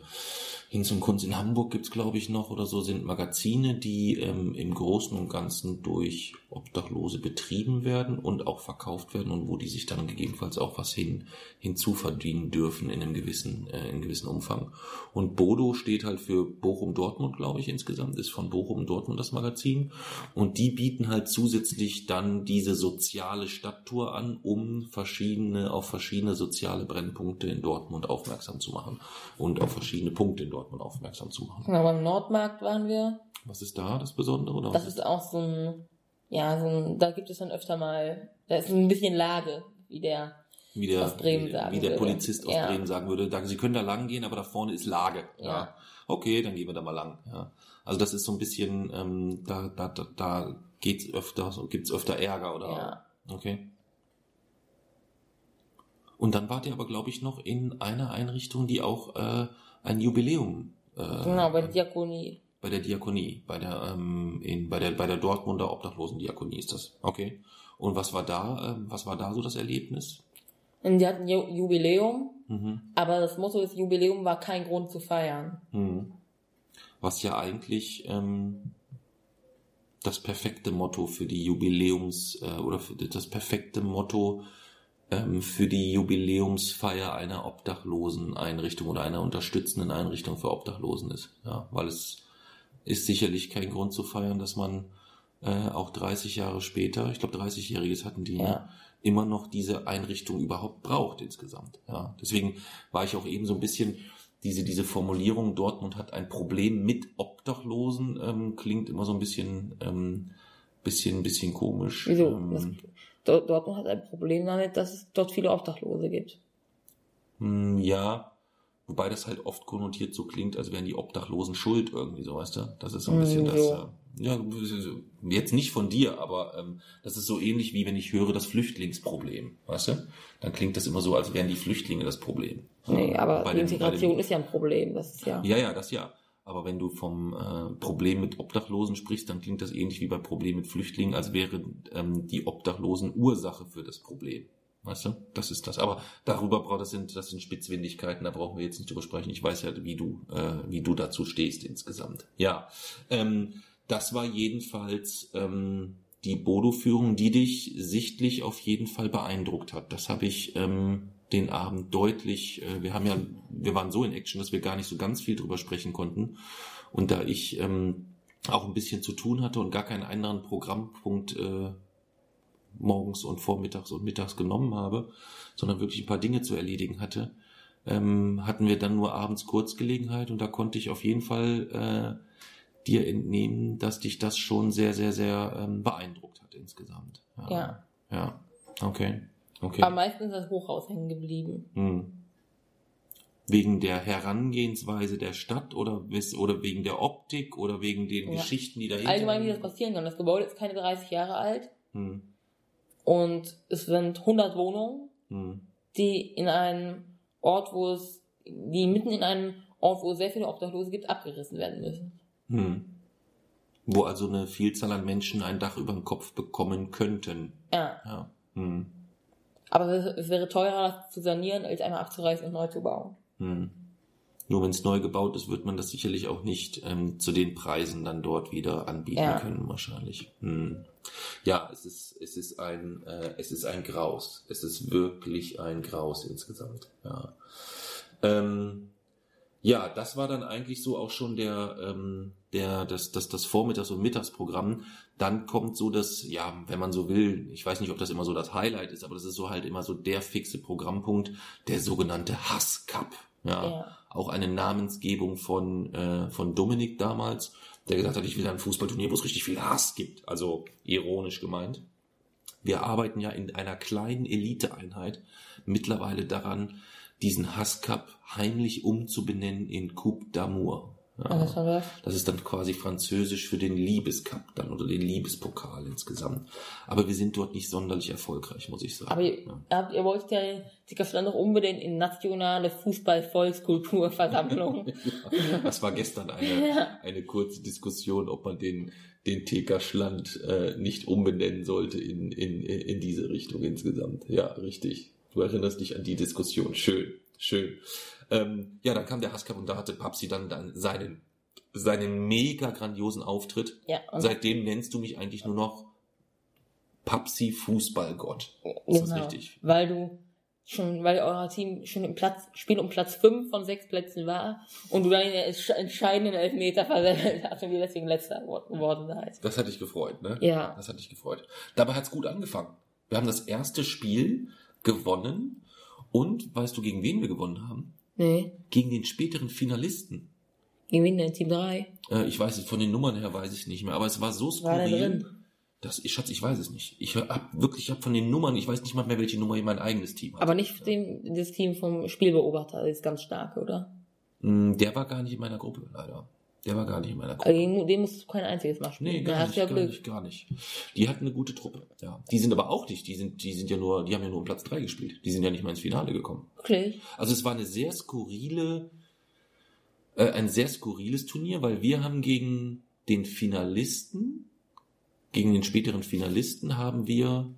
A: Hinz und Kunst in Hamburg gibt's glaube ich noch oder so, sind Magazine, die ähm, im Großen und Ganzen durch Obdachlose betrieben werden und auch verkauft werden und wo die sich dann gegebenenfalls auch was hin, hinzuverdienen dürfen in einem gewissen, äh, in einem gewissen Umfang. Und Bodo steht halt für Bochum-Dortmund, glaube ich, insgesamt, ist von Bochum-Dortmund das Magazin. Und die bieten halt zusätzlich dann diese soziale Stadttour an, um verschiedene, auf verschiedene soziale Brennpunkte in Dortmund aufmerksam zu machen und auf verschiedene Punkte in Dortmund aufmerksam zu machen.
B: Genau, beim Nordmarkt waren wir.
A: Was ist da das Besondere? Oder
B: Das ist auch so ein Ja, so, da gibt es dann öfter mal, da ist ein bisschen Lage, wie der
A: wie der,
B: aus Bremen sagen
A: wie der
B: würde.
A: Polizist aus
B: Ja.
A: Bremen sagen würde, da, sie können da lang gehen, aber da vorne ist Lage. Ja.
B: Ja.
A: Okay, dann gehen wir da mal lang. Ja. Also das ist so ein bisschen, ähm, da, da, da, da geht's öfter, so gibt's öfter Ärger oder.
B: Ja.
A: Okay. Und dann wart ihr aber, glaube ich, noch in einer Einrichtung, die auch äh, ein Jubiläum äh,
B: Genau, bei der Diakonie.
A: Bei der Diakonie, bei der ähm, in, bei der bei der Dortmunder Obdachlosendiakonie ist das. Okay. Und was war da, ähm, was war da so das Erlebnis?
B: Und die hatten Ju- Jubiläum,
A: Mhm.
B: aber das Motto des Jubiläum war kein Grund zu feiern.
A: Mhm. Was ja eigentlich ähm, das perfekte Motto für die Jubiläums äh, oder für das perfekte Motto ähm, für die Jubiläumsfeier einer Obdachloseneinrichtung oder einer unterstützenden Einrichtung für Obdachlosen ist. Ja, weil es ist sicherlich kein Grund zu feiern, dass man äh, auch 30 Jahre später, ich glaube 30-Jähriges hatten die,
B: Ja.
A: immer noch diese Einrichtung überhaupt braucht insgesamt. Ja, deswegen war ich auch eben so ein bisschen diese diese Formulierung Dortmund hat ein Problem mit Obdachlosen ähm, klingt immer so ein bisschen ähm, bisschen bisschen komisch.
B: Wieso?
A: Ähm,
B: Dortmund hat ein Problem damit, dass es dort viele Obdachlose gibt.
A: Hm, Ja, wobei das halt oft konnotiert so klingt, als wären die Obdachlosen schuld irgendwie, so weißt du? Das ist so ein
B: Hm,
A: bisschen das.
B: so.
A: Äh, ja, jetzt nicht von dir, aber ähm, das ist so ähnlich wie wenn ich höre das Flüchtlingsproblem, weißt du? Dann klingt das immer so, als wären die Flüchtlinge das Problem.
B: Nee, aber
A: Bei
B: Integration
A: den,
B: ist ja ein Problem. Das ist ja.
A: Ja, ja, das ja. Aber wenn du vom äh, Problem mit Obdachlosen sprichst, dann klingt das ähnlich wie bei Problem mit Flüchtlingen, als wäre ähm, die Obdachlosen Ursache für das Problem. Weißt du? Das ist das. Aber darüber braucht das sind das sind Spitzfindigkeiten, da brauchen wir jetzt nicht drüber sprechen. Ich weiß ja, wie du äh, wie du dazu stehst insgesamt. Ja, ähm, das war jedenfalls ähm, die Bodo-Führung, die dich sichtlich auf jeden Fall beeindruckt hat. Das habe ich ähm, den Abend deutlich. Äh, wir haben ja, wir waren so in Action, dass wir gar nicht so ganz viel drüber sprechen konnten. Und da ich ähm, auch ein bisschen zu tun hatte und gar keinen anderen Programmpunkt äh, morgens und vormittags und mittags genommen habe, sondern wirklich ein paar Dinge zu erledigen hatte, ähm, hatten wir dann nur abends Kurzgelegenheit und da konnte ich auf jeden Fall äh, dir entnehmen, dass dich das schon sehr, sehr, sehr ähm, beeindruckt hat insgesamt.
B: Ja.
A: Ja, okay. Okay.
B: Am meisten ist das Hochhaus hängen geblieben.
A: Hm. Wegen der Herangehensweise der Stadt oder, oder wegen der Optik oder wegen den
B: Ja.
A: Geschichten, die dahinter
B: Allgemein, wie das passieren kann. Das Gebäude ist keine 30 Jahre alt
A: Hm.
B: Und es sind 100 Wohnungen,
A: Hm.
B: die in einem Ort, wo es, die mitten in einem Ort, wo es sehr viele Obdachlose gibt, abgerissen werden müssen.
A: Hm. Wo also eine Vielzahl an Menschen ein Dach über den Kopf bekommen könnten.
B: Ja.
A: Ja. Hm.
B: Aber es, wäre teurer, das zu sanieren, als einmal abzureißen und neu zu bauen.
A: Hm. Nur wenn es neu gebaut ist, wird man das sicherlich auch nicht ähm, zu den Preisen dann dort wieder anbieten
B: Ja.
A: können, wahrscheinlich. Hm. Ja, es ist, es ist ein, äh, es ist ein Graus. Es ist wirklich ein Graus insgesamt. Ja. Ähm, ja, das war dann eigentlich so auch schon der, ähm, der, das, das, das Vormittags- und Mittagsprogramm. Dann kommt so das, ja, wenn man so will, ich weiß nicht, ob das immer so das Highlight ist, aber das ist so halt immer so der fixe Programmpunkt, der sogenannte Hass-Cup. Ja,
B: Ja.
A: auch eine Namensgebung von, äh, von Dominik damals, der gesagt hat, ich will ein Fußballturnier, wo es richtig viel Hass gibt. Also ironisch gemeint. Wir arbeiten ja in einer kleinen Eliteeinheit mittlerweile daran, diesen Hasscup heimlich umzubenennen in Coupe d'Amour. Ja,
B: das?
A: ist dann quasi französisch für den Liebescup dann oder den Liebespokal insgesamt. Aber wir sind dort nicht sonderlich erfolgreich, muss ich sagen.
B: Aber ihr,
A: ja.
B: ihr wollt ja die Kastellan noch unbedingt in nationale Fußball-Volkskulturversammlung.
A: Das war gestern eine, eine kurze Diskussion, ob man den, den TK Schland äh, nicht umbenennen sollte in, in, in diese Richtung insgesamt. Ja, richtig. Du erinnerst dich an die Diskussion. Schön, schön. Ähm, ja, dann kam der Hasscup und da hatte Papsi dann, dann seinen, seinen mega grandiosen Auftritt.
B: ja,
A: Seitdem nennst du mich eigentlich nur noch Papsi Fußballgott. Ist das
B: genau,
A: richtig?
B: Weil du schon, weil euer Team schon im Platz, Spiel um Platz 5 von sechs Plätzen war und du dann den entsch- entscheidenden Elfmeter versendet hast und wir deswegen letzter geworden seid.
A: Das hat dich gefreut, ne?
B: Ja.
A: Das hat dich gefreut. Dabei hat's gut angefangen. Wir haben das erste Spiel gewonnen und weißt du, gegen wen wir gewonnen haben?
B: Nee.
A: Gegen den späteren Finalisten.
B: Gegen denn? Team 3?
A: Äh, ich weiß es, von den Nummern her weiß ich nicht mehr, aber es war so
B: War der
A: skurril.
B: drin?
A: Das, ich Schatz, ich weiß es nicht. Ich hab wirklich, ich hab von den Nummern, ich weiß nicht mal mehr, welche Nummer mein eigenes Team hat.
B: Aber nicht dem, das Team vom Spielbeobachter, das ist ganz stark, oder?
A: Mm, Der war gar nicht in meiner Gruppe, leider. Der war gar nicht in meiner Gruppe.
B: Also dem, dem musst du kein einziges Mal spielen.
A: Nee, gar nicht,
B: ja
A: gar nicht, gar nicht. Die hatten eine gute Truppe, ja. Die sind aber auch nicht, die sind, die sind ja nur, die haben ja nur um Platz drei gespielt. Die sind ja nicht mal ins Finale gekommen.
B: Wirklich?
A: Also es war eine sehr skurrile, äh, ein sehr skurriles Turnier, weil wir haben gegen den Finalisten, gegen den späteren Finalisten haben wir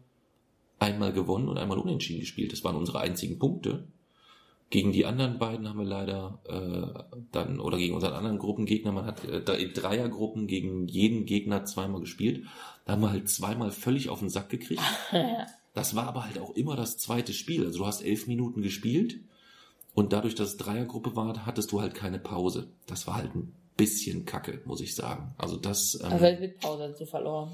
A: einmal gewonnen und einmal unentschieden gespielt. Das waren unsere einzigen Punkte. Gegen die anderen beiden haben wir leider äh, dann, oder gegen unseren anderen Gruppengegner, man hat äh, in Dreiergruppen gegen jeden Gegner zweimal gespielt. Da haben wir halt zweimal völlig auf den Sack gekriegt. Das war aber halt auch immer das zweite Spiel. Also du hast elf Minuten gespielt und dadurch, dass es Dreiergruppe war, hattest du halt keine Pause. Das war halt ein bisschen kacke, muss ich sagen. Also das ähm,
B: Also mit Pause hast du verloren.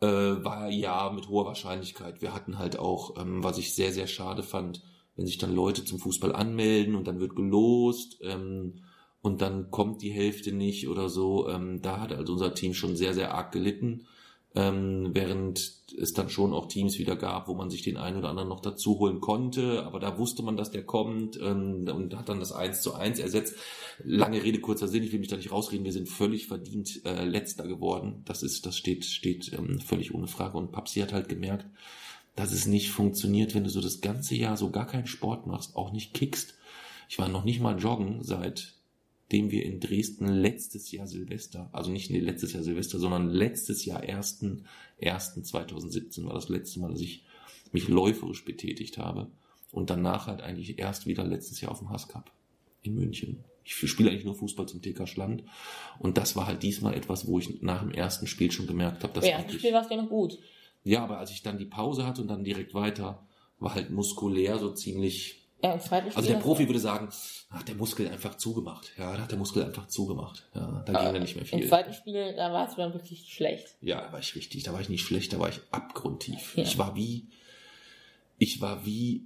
A: äh, war ja mit hoher Wahrscheinlichkeit. Wir hatten halt auch, ähm, was ich sehr, sehr schade fand, wenn sich dann Leute zum Fußball anmelden und dann wird gelost ähm, und dann kommt die Hälfte nicht oder so. Ähm, da hat also unser Team schon sehr, sehr arg gelitten. Ähm, während es dann schon auch Teams wieder gab, wo man sich den einen oder anderen noch dazu holen konnte, aber da wusste man, dass der kommt ähm, und hat dann das 1 zu 1 ersetzt. Lange Rede, kurzer Sinn, ich will mich da nicht rausreden, wir sind völlig verdient äh, letzter geworden. Das ist, das steht, steht ähm, völlig ohne Frage. Und Papsi hat halt gemerkt, dass es nicht funktioniert, wenn du so das ganze Jahr so gar keinen Sport machst, auch nicht kickst. Ich war noch nicht mal joggen, seitdem wir in Dresden letztes Jahr Silvester, also nicht nee, letztes Jahr Silvester, sondern letztes Jahr 1.1.2017 war das letzte Mal, dass ich mich läuferisch betätigt habe. Und danach halt eigentlich erst wieder letztes Jahr auf dem Hasscup in München. Ich spiele eigentlich nur Fußball zum TK Schland. Und das war halt diesmal etwas, wo ich nach dem ersten Spiel schon gemerkt habe, dass
B: Ja, das Spiel war es ja noch gut.
A: Ja, aber als ich dann die Pause hatte und dann direkt weiter, war halt muskulär so ziemlich.
B: Ja, zweiten Spiel.
A: Also der Profi würde sagen, hat der Muskel einfach zugemacht. Ja, da hat der Muskel einfach zugemacht. Ja, da ging dann nicht mehr
B: du, Im
A: viel.
B: zweiten Spiel, da warst du dann wirklich schlecht.
A: Ja, da war ich richtig, da war ich nicht schlecht, da war ich abgrundtief.
B: Ja.
A: Ich war wie, ich war wie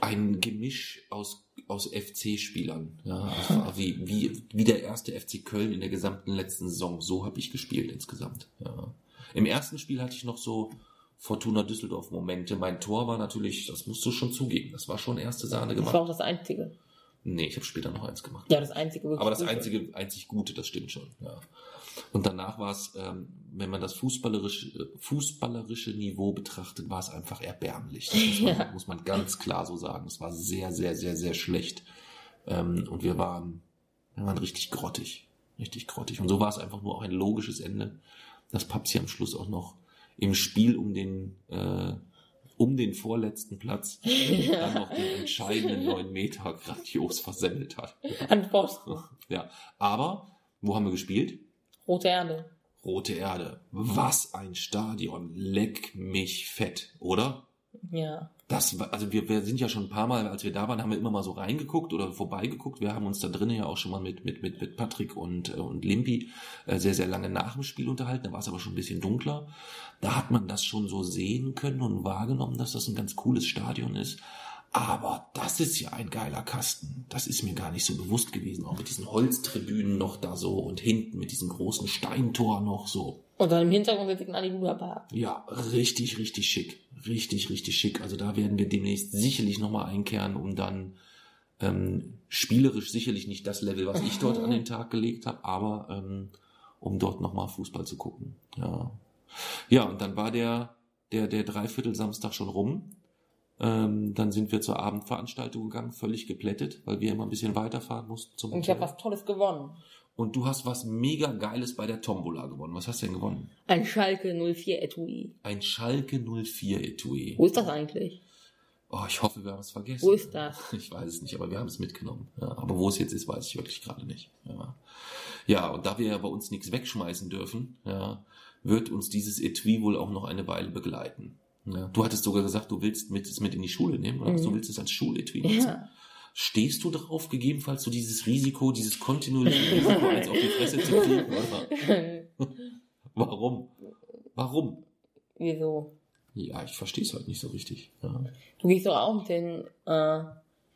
A: ein Gemisch aus, aus FC-Spielern. Ja, war wie, wie, wie der erste FC Köln in der gesamten letzten Saison. So habe ich gespielt insgesamt. Ja. Im ersten Spiel hatte ich noch so Fortuna Düsseldorf Momente. Mein Tor war natürlich, das musst du schon zugeben, das war schon erste Sahne
B: Das war
A: gemacht.
B: auch das Einzige.
A: Nee, ich habe später noch eins gemacht.
B: Ja, das Einzige wirklich
A: Aber das
B: Gute.
A: einzige, einzig Gute, das stimmt schon. Ja. Und danach war es, ähm, wenn man das fußballerische, fußballerische Niveau betrachtet, war es einfach erbärmlich. Das muss man,
B: Ja.
A: muss man ganz klar so sagen. Es war sehr, sehr, sehr, sehr schlecht. Ähm, und wir waren, wir waren richtig grottig. Richtig grottig. Und so war es einfach nur auch ein logisches Ende, dass Papsi am Schluss auch noch im Spiel um den, äh, um den vorletzten Platz dann noch den entscheidenden neun Meter grandios versemmelt hat.
B: An Pfosten.
A: Ja, aber wo haben wir gespielt?
B: Rote Erde.
A: Rote Erde. Was ein Stadion. Leck mich fett, oder?
B: Ja.
A: Das also wir, wir sind ja schon ein paar Mal, als wir da waren, haben wir immer mal so reingeguckt oder vorbeigeguckt. Wir haben uns da drinnen ja auch schon mal mit, mit, mit, mit Patrick und, äh, und Limpi äh, sehr, sehr lange nach dem Spiel unterhalten. Da war es aber schon ein bisschen dunkler. Da hat man das schon so sehen können und wahrgenommen, dass das ein ganz cooles Stadion ist. Aber das ist ja ein geiler Kasten. Das ist mir gar nicht so bewusst gewesen. Auch mit diesen Holztribünen noch da so und hinten mit diesem großen Steintor noch so.
B: Und dann im Hintergrund sitzt ein Park.
A: Ja, richtig, richtig schick. Richtig, richtig schick. Also da werden wir demnächst sicherlich nochmal einkehren, um dann ähm, spielerisch sicherlich nicht das Level, was ich dort an den Tag gelegt habe, aber ähm, um dort nochmal Fußball zu gucken. Ja. Ja, und dann war der, der, der Dreiviertel Samstag schon rum. Ähm, dann sind wir zur Abendveranstaltung gegangen, völlig geplättet, weil wir immer ein bisschen weiterfahren mussten zum
B: Und ich habe was Tolles gewonnen.
A: Und du hast was mega Geiles bei der Tombola gewonnen. Was hast du denn gewonnen?
B: Ein Schalke 04 Etui.
A: Ein Schalke 04 Etui.
B: Wo ist das eigentlich?
A: Oh, ich hoffe, wir haben es vergessen.
B: Wo ist das?
A: Ich weiß es nicht, aber wir haben es mitgenommen. Ja, aber wo es jetzt ist, weiß ich wirklich gerade nicht. Ja. ja, und da wir ja bei uns nichts wegschmeißen dürfen, ja, wird uns dieses Etui wohl auch noch eine Weile begleiten. Ja, du hattest sogar gesagt, du willst mit, es mit in die Schule nehmen, oder?
B: Mhm.
A: Du willst es als Schuletui nutzen.
B: Ja.
A: Stehst du drauf, gegebenenfalls so dieses Risiko, dieses kontinuierliche Risiko, eins auf die Fresse zu kriegen? Oder? Warum? Warum?
B: Wieso?
A: Ja, ich verstehe es halt nicht so richtig. Ja.
B: Du gehst doch auch mit den, äh,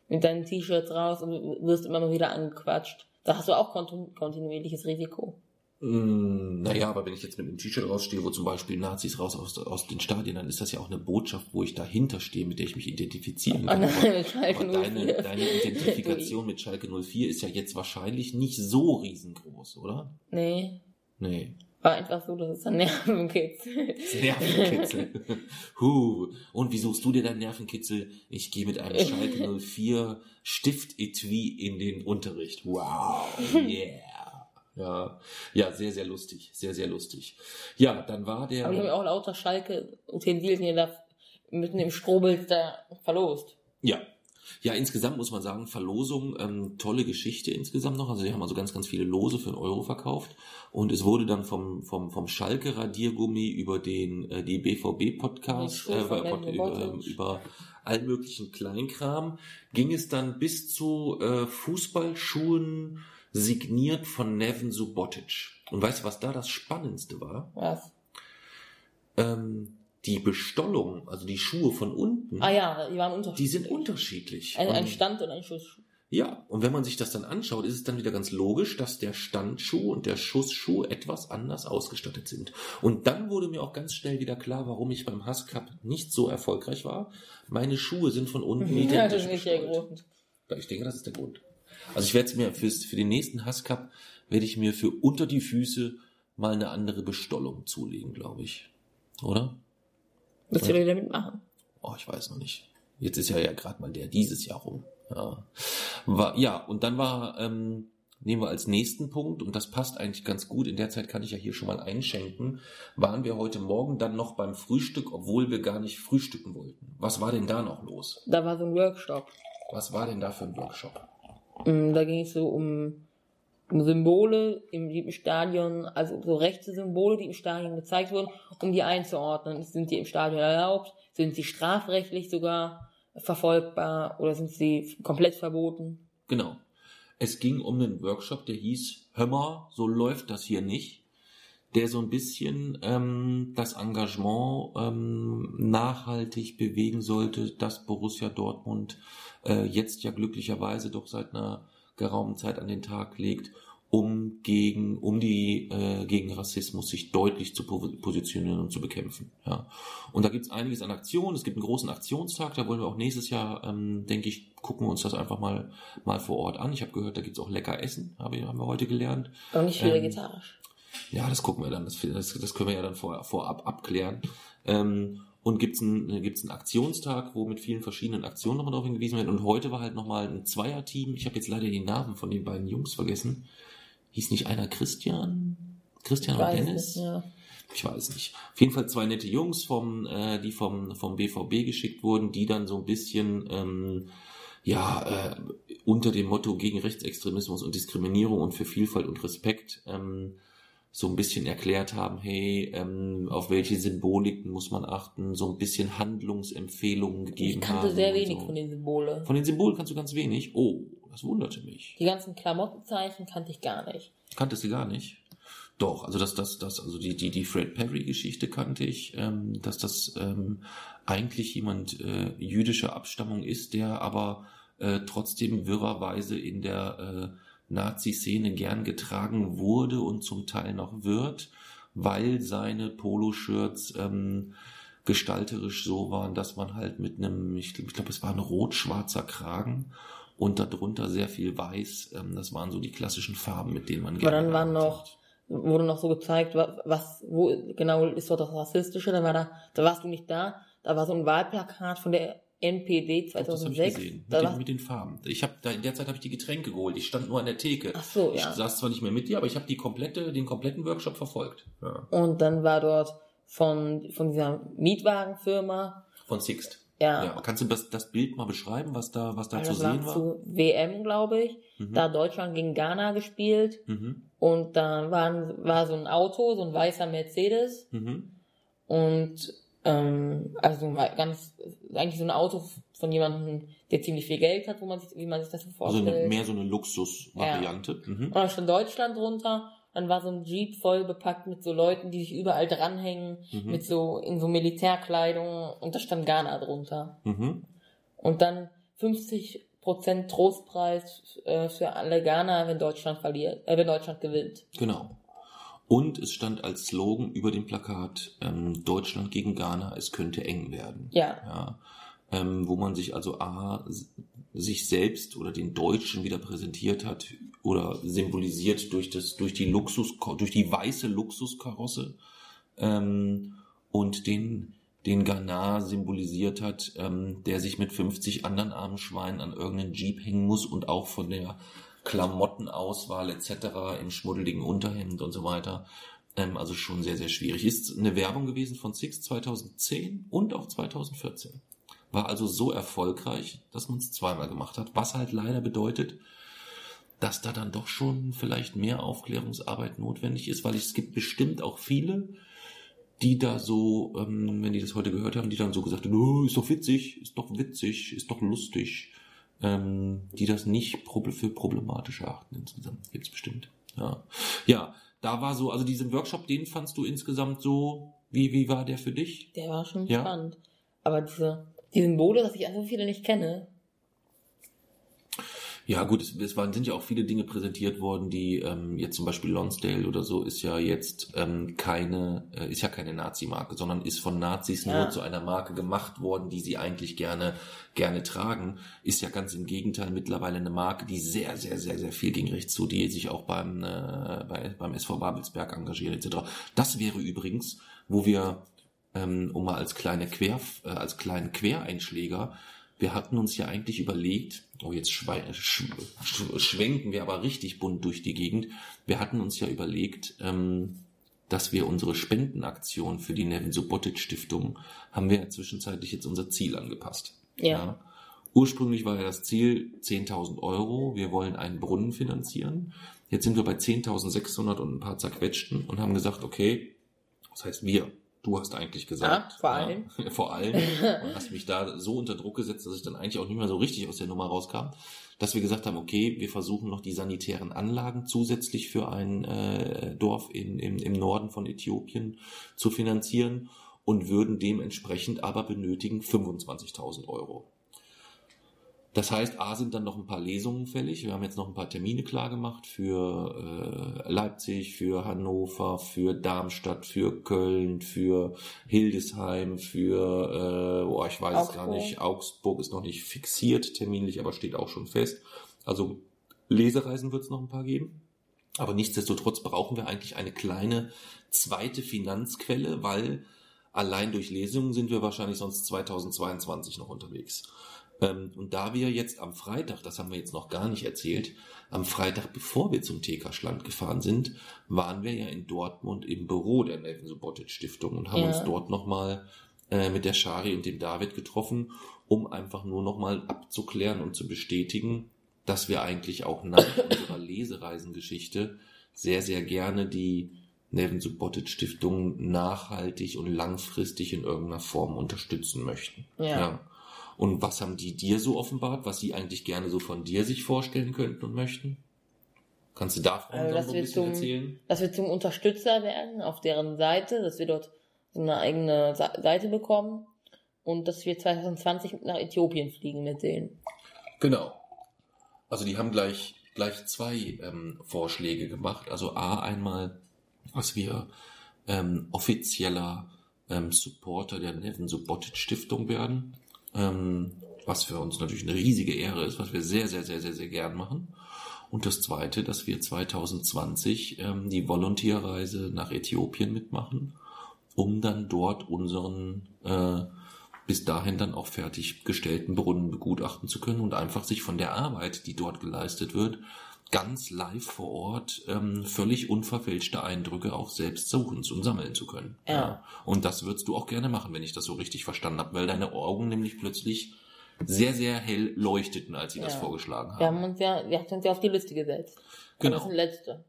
B: mit deinen T-Shirts raus und wirst immer mal wieder angequatscht. Da hast du auch kontinuierliches Risiko.
A: Mm, naja, aber wenn ich jetzt mit einem T-Shirt rausstehe, wo zum Beispiel Nazis raus aus, aus den Stadien, dann ist das ja auch eine Botschaft, wo ich dahinter stehe, mit der ich mich identifizieren kann.
B: Oh nein, Schalke
A: Aber deine,
B: 04.
A: deine Identifikation mit Schalke 04 ist ja jetzt wahrscheinlich nicht so riesengroß, oder?
B: Nee,
A: Nee.
B: war einfach so, dass es dann Nervenkitzel.
A: Nervenkitzel. huh. Und wie suchst du dir deinen Nervenkitzel? Ich gehe mit einem Schalke 04 Stiftetui in den Unterricht. Wow. Yeah. Ja, ja, sehr, sehr lustig. Sehr, sehr lustig. Ja, dann war der.
B: Aber ich habe auch lauter Schalke Utensilien da mitten im Strohbild da verlost.
A: Ja. Ja, insgesamt muss man sagen, Verlosung, ähm, tolle Geschichte insgesamt noch. Also wir haben also ganz, ganz viele Lose für einen Euro verkauft. Und es wurde dann vom, vom, vom Schalke Radiergummi über den, äh, die BVB Podcast,
B: Die
A: äh,
B: Nevin
A: über,
B: Subotic.
A: über allen möglichen Kleinkram, ging es dann bis zu äh, Fußballschuhen signiert von Nevin Subotic. Und weißt du, was da das Spannendste war?
B: Was?
A: Ähm, die Bestollung, also die Schuhe von unten,
B: Ah ja, die waren unterschiedlich.
A: die sind unterschiedlich.
B: Ein, ein Stand und ein Schuss.
A: ja, und wenn man sich das dann anschaut, ist es dann wieder ganz logisch, dass der Standschuh und der Schussschuh etwas anders ausgestattet sind. Und dann wurde mir auch ganz schnell wieder klar, warum ich beim Hass Cup nicht so erfolgreich war. Meine Schuhe sind von unten
B: Ja, das
A: identisch
B: ist nicht der. Grund.
A: Ich denke, das ist der Grund. Also ich werde es mir fürs, für den nächsten Hass Cup werde ich mir für unter die Füße mal eine andere Bestollung zulegen, glaube ich. Oder?
B: Was soll ich damit machen?
A: Oh, ich weiß noch nicht. Jetzt ist ja ja gerade mal der dieses Jahr rum. Ja, war, ja und dann war, ähm, nehmen wir als nächsten Punkt, und das passt eigentlich ganz gut, in der Zeit kann ich ja hier schon mal einschenken, waren wir heute Morgen dann noch beim Frühstück, obwohl wir gar nicht frühstücken wollten. Was war denn da noch los?
B: Da war so ein Workshop.
A: Was war denn da für ein Workshop?
B: Mm, Da ging es so um, um Symbole im, im Stadion, also so rechte Symbole, die im Stadion gezeigt wurden, um die einzuordnen. Sind die im Stadion erlaubt? Sind sie strafrechtlich sogar verfolgbar oder sind sie komplett verboten?
A: Genau. Es ging um einen Workshop, der hieß, hör mal, so läuft das hier nicht. Der so ein bisschen ähm, das Engagement ähm, nachhaltig bewegen sollte, das Borussia Dortmund äh, jetzt ja glücklicherweise doch seit einer geraumen Zeit an den Tag legt, um gegen, um die äh, gegen Rassismus sich deutlich zu po- positionieren und zu bekämpfen. Ja. Und da gibt's einiges an Aktionen. Es gibt einen großen Aktionstag, da wollen wir auch nächstes Jahr, ähm, denke ich, gucken wir uns das einfach mal mal vor Ort an. Ich habe gehört, da gibt's auch lecker Essen, habe haben wir heute gelernt.
B: Aber nicht
A: Ähm,
B: vegetarisch.
A: Ja, das gucken wir dann. Das, das, das können wir ja dann vor, vorab abklären. Ähm, und gibt's einen, gibt's einen Aktionstag, wo mit vielen verschiedenen Aktionen nochmal darauf hingewiesen wird. Und heute war halt nochmal ein Zweierteam. Ich habe jetzt leider die Namen von den beiden Jungs vergessen. Hieß nicht einer Christian? Christian und
B: Weiß
A: Dennis?
B: nicht, ja.
A: Ich weiß nicht. Auf jeden Fall zwei nette Jungs, vom, äh, die vom, vom BVB geschickt wurden, die dann so ein bisschen ähm, ja, äh, unter dem Motto gegen Rechtsextremismus und Diskriminierung und für Vielfalt und Respekt ähm, so ein bisschen erklärt haben, hey, ähm, auf welche Symboliken muss man achten, so ein bisschen Handlungsempfehlungen gegeben
B: Ich
A: haben.
B: kannte sehr
A: und
B: wenig
A: so.
B: von den Symbolen.
A: Von den Symbolen kannst du ganz wenig. Oh, das wunderte mich.
B: Die ganzen Klamottenzeichen kannte ich gar nicht.
A: Kanntest du gar nicht? Doch, also das, das, das, also die, die, die Fred Perry-Geschichte kannte ich, ähm, dass das ähm, eigentlich jemand äh, jüdischer Abstammung ist, der aber äh, trotzdem wirrerweise in der äh, Nazi-Szene gern getragen wurde und zum Teil noch wird, weil seine Poloshirts ähm, gestalterisch so waren, dass man halt mit einem, ich glaube, ich glaub, es war ein rot-schwarzer Kragen und darunter sehr viel weiß. Ähm, das waren so die klassischen Farben, mit denen man
B: Aber
A: gerne
B: dann waren noch,
A: hat.
B: wurde noch so gezeigt, wa- was, wo genau ist dort das Rassistische. Dann war da, da warst du nicht da. Da war so ein Wahlplakat von der NPD
A: Das habe ich
B: 2006.
A: gesehen. Mit, den, mit den Farben. Ich habe da in der Zeit habe ich die Getränke geholt. Ich stand nur an der Theke.
B: ach so,
A: Ich
B: ja.
A: saß zwar nicht mehr mit dir, aber ich habe die komplette, den kompletten Workshop verfolgt. Ja.
B: Und dann war dort von, von dieser Mietwagenfirma,
A: Von Sixt.
B: ja,
A: Ja. Kannst du das, das Bild mal beschreiben, was da, was da zu
B: das war
A: sehen war?
B: zu WM, glaube ich.
A: Mhm.
B: Da hat Deutschland gegen Ghana gespielt.
A: Mhm.
B: Und da waren, war so ein Auto, so ein weißer Mercedes.
A: Mhm.
B: Und ähm, also ganz eigentlich so ein Auto von jemandem, der ziemlich viel Geld hat, wo man sich, wie man sich das so
A: Also
B: vorstellt.
A: eine, mehr so eine Luxusvariante. Mhm.
B: Und da stand Deutschland drunter. Dann war so ein Jeep voll bepackt mit so Leuten, die sich überall dranhängen,
A: Mhm.
B: mit so in so Militärkleidung und da stand Ghana drunter.
A: Mhm.
B: Und dann 50% Trostpreis äh, für alle Ghana, wenn Deutschland verliert, äh, wenn Deutschland gewinnt.
A: Genau. Und es stand als Slogan über dem Plakat ähm, Deutschland gegen Ghana, es könnte eng werden.
B: Ja.
A: ja ähm, wo man sich also A, sich selbst oder den Deutschen wieder präsentiert hat oder symbolisiert durch das, durch die Luxus, durch die weiße Luxuskarosse ähm, und den den Ghana symbolisiert hat, ähm, der sich mit 50 anderen armen Schweinen an irgendeinen Jeep hängen muss und auch von der Klamottenauswahl etc. im schmuddeligen Unterhemd und so weiter. Ähm, also schon sehr, sehr schwierig. Ist eine Werbung gewesen von Six 2010 und auch 2014. War also so erfolgreich, dass man es zweimal gemacht hat, was halt leider bedeutet, dass da dann doch schon vielleicht mehr Aufklärungsarbeit notwendig ist, weil es gibt bestimmt auch viele, die da so, ähm, wenn die das heute gehört haben, die dann so gesagt haben, ist doch witzig, ist doch witzig, ist doch lustig, ähm, die das nicht für problematisch erachten insgesamt. Gibt's bestimmt. Ja. ja, da war so, also diesen Workshop, den fandst du insgesamt so, wie, wie war der für dich?
B: Der war schon ja? spannend. Aber diese, die Symbole, dass ich einfach viele nicht kenne,
A: ja, gut, es, es waren, sind ja auch viele Dinge präsentiert worden, die ähm, jetzt zum Beispiel Lonsdale oder so ist ja jetzt ähm, keine, äh, ist ja keine Nazi-Marke, sondern ist von Nazis ja. nur zu einer Marke gemacht worden, die sie eigentlich gerne, gerne tragen. Ist ja ganz im Gegenteil mittlerweile eine Marke, die sehr, sehr, sehr, sehr viel gegen rechts zu, die sich auch beim, äh, bei, beim SV Babelsberg engagiert etc. Das wäre übrigens, wo wir, ähm, um mal als kleine Quer, äh, als kleinen Quereinschläger wir hatten uns ja eigentlich überlegt, oh jetzt sch schwenken wir aber richtig bunt durch die Gegend. Wir hatten uns ja überlegt, ähm, dass wir unsere Spendenaktion für die Nevin Subotic Stiftung haben wir ja zwischenzeitlich jetzt unser Ziel angepasst.
B: Ja. ja.
A: Ursprünglich war ja das Ziel 10.000 Euro. Wir wollen einen Brunnen finanzieren. Jetzt sind wir bei 10.600 und ein paar zerquetschten und haben gesagt, okay, was heißt wir? Du hast eigentlich gesagt.
B: Ja, vor allem.
A: Ja, vor allem. Und hast mich da so unter Druck gesetzt, dass ich dann eigentlich auch nicht mehr so richtig aus der Nummer rauskam, dass wir gesagt haben, okay, wir versuchen noch die sanitären Anlagen zusätzlich für ein äh, Dorf in, im, im Norden von Äthiopien zu finanzieren und würden dementsprechend aber benötigen 25.000 Euro. Das heißt, A sind dann noch ein paar Lesungen fällig. Wir haben jetzt noch ein paar Termine klar gemacht für äh, Leipzig, für Hannover, für Darmstadt, für Köln, für Hildesheim, für, äh, oh, ich weiß es gar nicht, Augsburg ist noch nicht fixiert terminlich, aber steht auch schon fest. Also Lesereisen wird es noch ein paar geben. Aber nichtsdestotrotz brauchen wir eigentlich eine kleine zweite Finanzquelle, weil allein durch Lesungen sind wir wahrscheinlich sonst 2022 noch unterwegs. Ähm, und da wir jetzt am Freitag, das haben wir jetzt noch gar nicht erzählt, am Freitag, bevor wir zum TK-Schland gefahren sind, waren wir ja in Dortmund im Büro der Nelson Subotic Stiftung und haben ja. uns dort nochmal äh, mit der Shari und dem David getroffen, um einfach nur nochmal abzuklären und zu bestätigen, dass wir eigentlich auch nach unserer Lesereisengeschichte sehr, sehr gerne die Nevin Subotic Stiftung nachhaltig und langfristig in irgendeiner Form unterstützen möchten.
B: Ja. ja.
A: Und was haben die dir so offenbart, was sie eigentlich gerne so von dir sich vorstellen könnten und möchten? Kannst du davon also,
B: so ein bisschen zum, erzählen? Dass wir zum Unterstützer werden auf deren Seite, dass wir dort so eine eigene Seite bekommen und dass wir 2020 nach Äthiopien fliegen mit denen.
A: Genau. Also die haben gleich gleich zwei ähm, Vorschläge gemacht. Also A einmal, was wir ähm, offizieller ähm, Supporter der Neven Subotic Stiftung werden ähm, was für uns natürlich eine riesige Ehre ist, was wir sehr, sehr, sehr, sehr, sehr gern machen. Und das Zweite, dass wir 2020 ähm, die Volontierreise nach Äthiopien mitmachen, um dann dort unseren äh, bis dahin dann auch fertiggestellten Brunnen begutachten zu können und einfach sich von der Arbeit, die dort geleistet wird, ganz live vor Ort ähm, völlig unverfälschte Eindrücke auch selbst suchen und sammeln zu können.
B: Ja. ja.
A: Und das würdest du auch gerne machen, wenn ich das so richtig verstanden habe, weil deine Augen nämlich plötzlich sehr, sehr hell leuchteten, als sie ja. das vorgeschlagen haben.
B: Wir haben uns ja, wir haben uns ja auf die Liste gesetzt.
A: Genau.
B: Das ist letzte.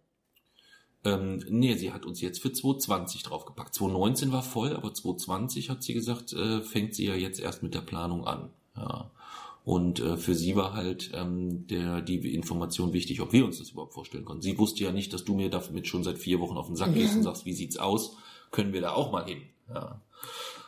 A: Ähm, nee, sie hat uns jetzt für 2020 draufgepackt. 2019 war voll, aber 2020 hat sie gesagt, äh, fängt sie ja jetzt erst mit der Planung an. Ja. Und äh, für sie war halt ähm, der, die Information wichtig, ob wir uns das überhaupt vorstellen konnten. Sie wusste ja nicht, dass du mir damit schon seit vier Wochen auf den Sack gehst und sagst, wie sieht's aus? Können wir da auch mal hin? Ja.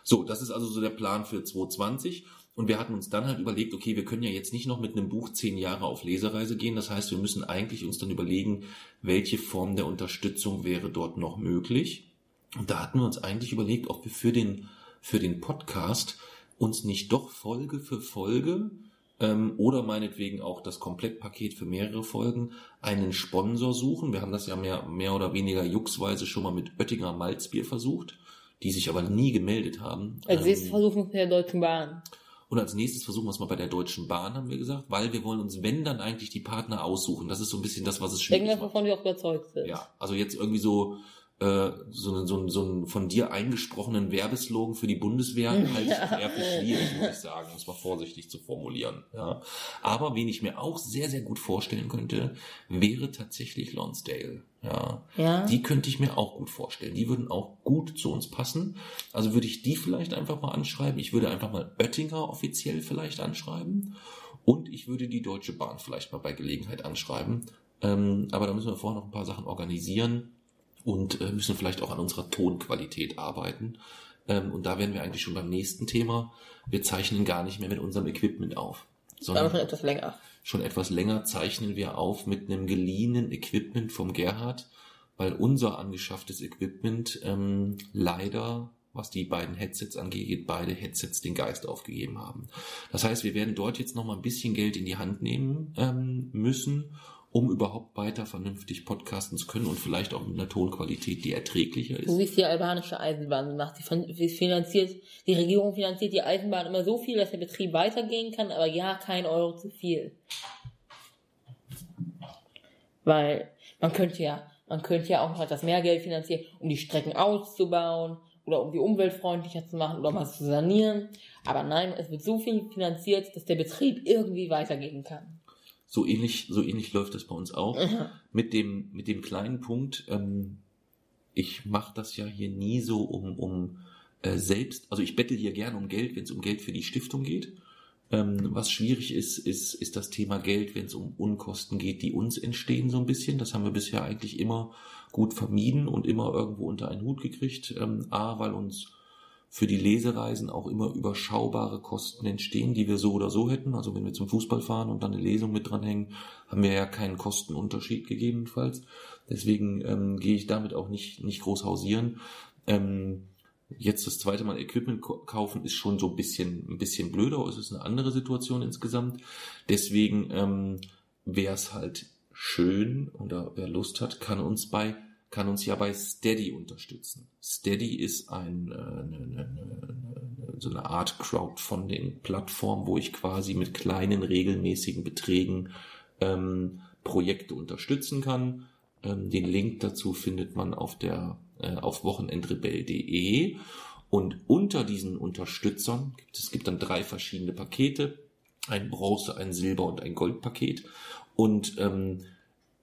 A: So, das ist also so der Plan für 2020. Und wir hatten uns dann halt überlegt, okay, wir können ja jetzt nicht noch mit einem Buch zehn Jahre auf Lesereise gehen. Das heißt, wir müssen eigentlich uns dann überlegen, welche Form der Unterstützung wäre dort noch möglich. Und da hatten wir uns eigentlich überlegt, ob wir für den, für den Podcast uns nicht doch Folge für Folge ähm, oder meinetwegen auch das Komplettpaket für mehrere Folgen einen Sponsor suchen. Wir haben das ja mehr, mehr oder weniger juxweise schon mal mit Oettinger Malzbier versucht, die sich aber nie gemeldet haben.
B: Als nächstes ähm, versuchen wir mit der Deutschen Bahn.
A: Und als nächstes versuchen wir es mal bei der Deutschen Bahn, haben wir gesagt, weil wir wollen uns, wenn dann eigentlich die Partner aussuchen. Das ist so ein bisschen das, was es schwierig
B: Irgendwas, macht. wovon wir auch überzeugt sind.
A: Ja, also jetzt irgendwie so äh, so, einen, so, einen, so einen von dir eingesprochenen Werbeslogan für die Bundeswehr halte ich eher für schwierig, muss ich sagen, um es mal vorsichtig zu formulieren. Ja. Aber wen ich mir auch sehr, sehr gut vorstellen könnte, wäre tatsächlich Lonsdale. Ja. ja. Die könnte ich mir auch gut vorstellen. Die würden auch gut zu uns passen. Also würde ich die vielleicht einfach mal anschreiben. Ich würde einfach mal Oettinger offiziell vielleicht anschreiben. Und ich würde die Deutsche Bahn vielleicht mal bei Gelegenheit anschreiben. Ähm, aber da müssen wir vorher noch ein paar Sachen organisieren und äh, müssen vielleicht auch an unserer Tonqualität arbeiten. Ähm, und da wären wir eigentlich schon beim nächsten Thema. Wir zeichnen gar nicht mehr mit unserem Equipment auf.
B: Sondern schon etwas länger.
A: Schon etwas länger zeichnen wir auf mit einem geliehenen Equipment vom Gerhard, weil unser angeschafftes Equipment ähm, leider was die beiden Headsets angeht, beide Headsets den Geist aufgegeben haben. Das heißt, wir werden dort jetzt noch mal ein bisschen Geld in die Hand nehmen ähm, müssen, um überhaupt weiter vernünftig podcasten zu können und vielleicht auch mit einer Tonqualität, die erträglicher ist.
B: So wie es die albanische Eisenbahn macht. Sie finanziert, die Regierung finanziert die Eisenbahn immer so viel, dass der Betrieb weitergehen kann, aber ja, kein Euro zu viel. Weil man könnte ja, man könnte ja auch noch etwas mehr Geld finanzieren, um die Strecken auszubauen oder um die umweltfreundlicher zu machen oder mal zu sanieren. Aber nein, es wird so viel finanziert, dass der Betrieb irgendwie weitergehen kann.
A: So ähnlich, so ähnlich läuft es bei uns auch. Mhm. Mit dem, mit dem kleinen Punkt, ähm, ich mache das ja hier nie so um, um äh, selbst, also ich bettel hier gerne um Geld, wenn es um Geld für die Stiftung geht. Ähm, was schwierig ist, ist, ist das Thema Geld, wenn es um Unkosten geht, die uns entstehen so ein bisschen. Das haben wir bisher eigentlich immer gut vermieden und immer irgendwo unter einen Hut gekriegt. Ähm, A, weil uns für die Lesereisen auch immer überschaubare Kosten entstehen, die wir so oder so hätten. Also wenn wir zum Fußball fahren und dann eine Lesung mit dranhängen, haben wir ja keinen Kostenunterschied gegebenenfalls. Deswegen ähm, gehe ich damit auch nicht, nicht groß hausieren. Ähm, jetzt das zweite Mal Equipment kaufen ist schon so ein bisschen, ein bisschen blöder. Es ist eine andere Situation insgesamt. Deswegen ähm, wäre es halt schön oder wer Lust hat, kann uns bei kann uns ja bei Steady unterstützen. Steady ist ein, äh, eine, eine, eine, so eine Art Crowdfunding-Plattform, wo ich quasi mit kleinen regelmäßigen Beträgen ähm, Projekte unterstützen kann. Ähm, den Link dazu findet man auf der äh, auf wochenendrebell.de und unter diesen Unterstützern gibt es gibt dann drei verschiedene Pakete, ein Bronze, ein Silber und ein Goldpaket und ähm,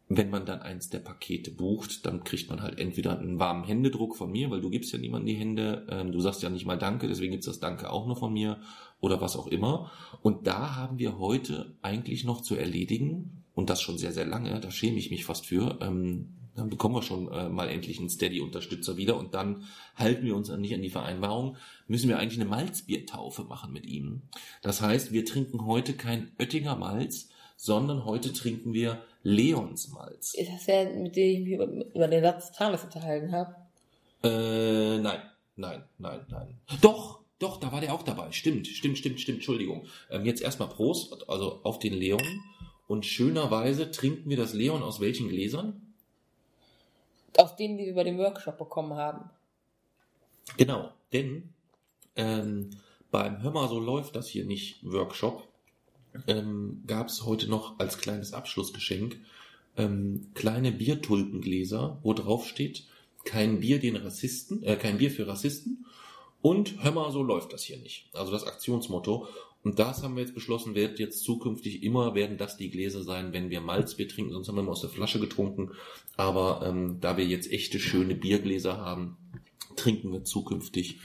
A: wenn man dann eins der Pakete bucht, dann kriegt man halt entweder einen warmen Händedruck von mir, weil du gibst ja niemandem die Hände, ähm, du sagst ja nicht mal Danke, deswegen gibt's das Danke auch noch von mir oder was auch immer. Und da haben wir heute eigentlich noch zu erledigen, und das schon sehr, sehr lange, da schäme ich mich fast für, ähm, dann bekommen wir schon äh, mal endlich einen Steady-Unterstützer wieder und dann halten wir uns nicht an die Vereinbarung, müssen wir eigentlich eine Malzbiertaufe machen mit ihm. Das heißt, wir trinken heute kein Oettinger Malz, sondern heute trinken wir Leonsmalz.
B: Ist das der, mit dem ich mich über, über den Satz Tages unterhalten habe?
A: Äh, nein, nein, nein, nein. Doch, doch, da war der auch dabei. Stimmt, stimmt, stimmt, stimmt, Entschuldigung. Ähm, jetzt erstmal Prost, also auf den Leon. Und schönerweise trinken wir das Leon aus welchen Gläsern?
B: Aus denen, die wir bei dem Workshop bekommen haben.
A: Genau, denn ähm, beim Hör mal, so läuft das hier nicht Workshop ähm, gab es heute noch als kleines Abschlussgeschenk ähm, kleine Biertulpengläser, wo drauf steht, kein Bier den Rassisten, äh, kein Bier für Rassisten und hör mal, so läuft das hier nicht. Also das Aktionsmotto. Und das haben wir jetzt beschlossen, wird jetzt zukünftig immer werden das die Gläser sein, wenn wir Malzbier trinken, sonst haben wir immer aus der Flasche getrunken. Aber ähm, da wir jetzt echte schöne Biergläser haben, trinken wir zukünftig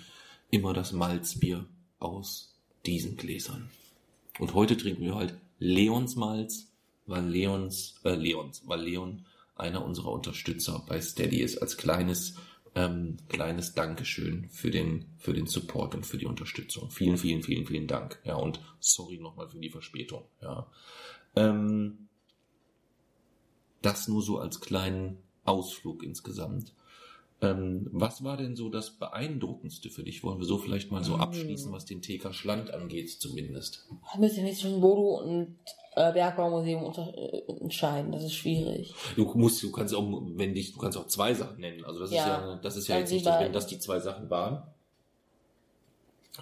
A: immer das Malzbier aus diesen Gläsern. Und heute trinken wir halt Leons Malz, weil Leons, äh, Leons, weil Leon einer unserer Unterstützer bei Steady ist, als kleines Ähm, kleines Dankeschön für den, für den Support und für die Unterstützung. Vielen, vielen, vielen, vielen Dank. Ja, und sorry nochmal für die Verspätung. Ja. Ähm, das nur so als kleinen Ausflug insgesamt. Ähm, was war denn so das Beeindruckendste für dich? Wollen wir so vielleicht mal so hm. abschließen, was den TK Schland angeht, zumindest?
B: Ich müsste nicht zwischen Bodo und äh, Bergbaumuseum unter, äh, entscheiden. Das ist schwierig.
A: Du musst, du kannst auch, wenn dich, du kannst auch zwei Sachen nennen. Also das ja, ist ja, das ist ja jetzt nicht, wenn das die zwei Sachen waren.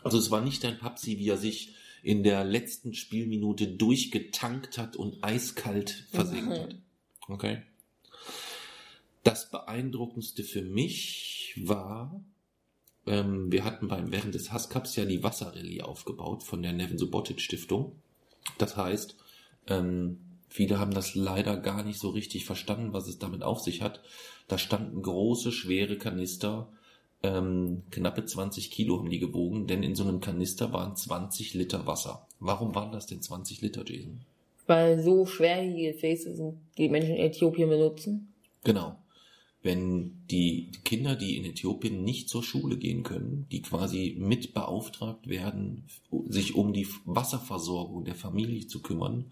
A: Also es war nicht dein Papsi, wie er sich in der letzten Spielminute durchgetankt hat und eiskalt versenkt mhm. hat. Okay. Das beeindruckendste für mich war, ähm, wir hatten beim, während des Hasscups ja die Wasserrallye aufgebaut von der Nevin Subotic Stiftung. Das heißt, ähm, viele haben das leider gar nicht so richtig verstanden, was es damit auf sich hat. Da standen große, schwere Kanister, ähm, knappe 20 Kilo haben die gewogen, denn in so einem Kanister waren 20 Liter Wasser. Warum waren das denn 20 Liter, Jason?
B: Weil so schwerwiegende Gefäße sind, die Menschen in Äthiopien benutzen.
A: Genau wenn die Kinder, die in Äthiopien nicht zur Schule gehen können, die quasi mit beauftragt werden, sich um die Wasserversorgung der Familie zu kümmern,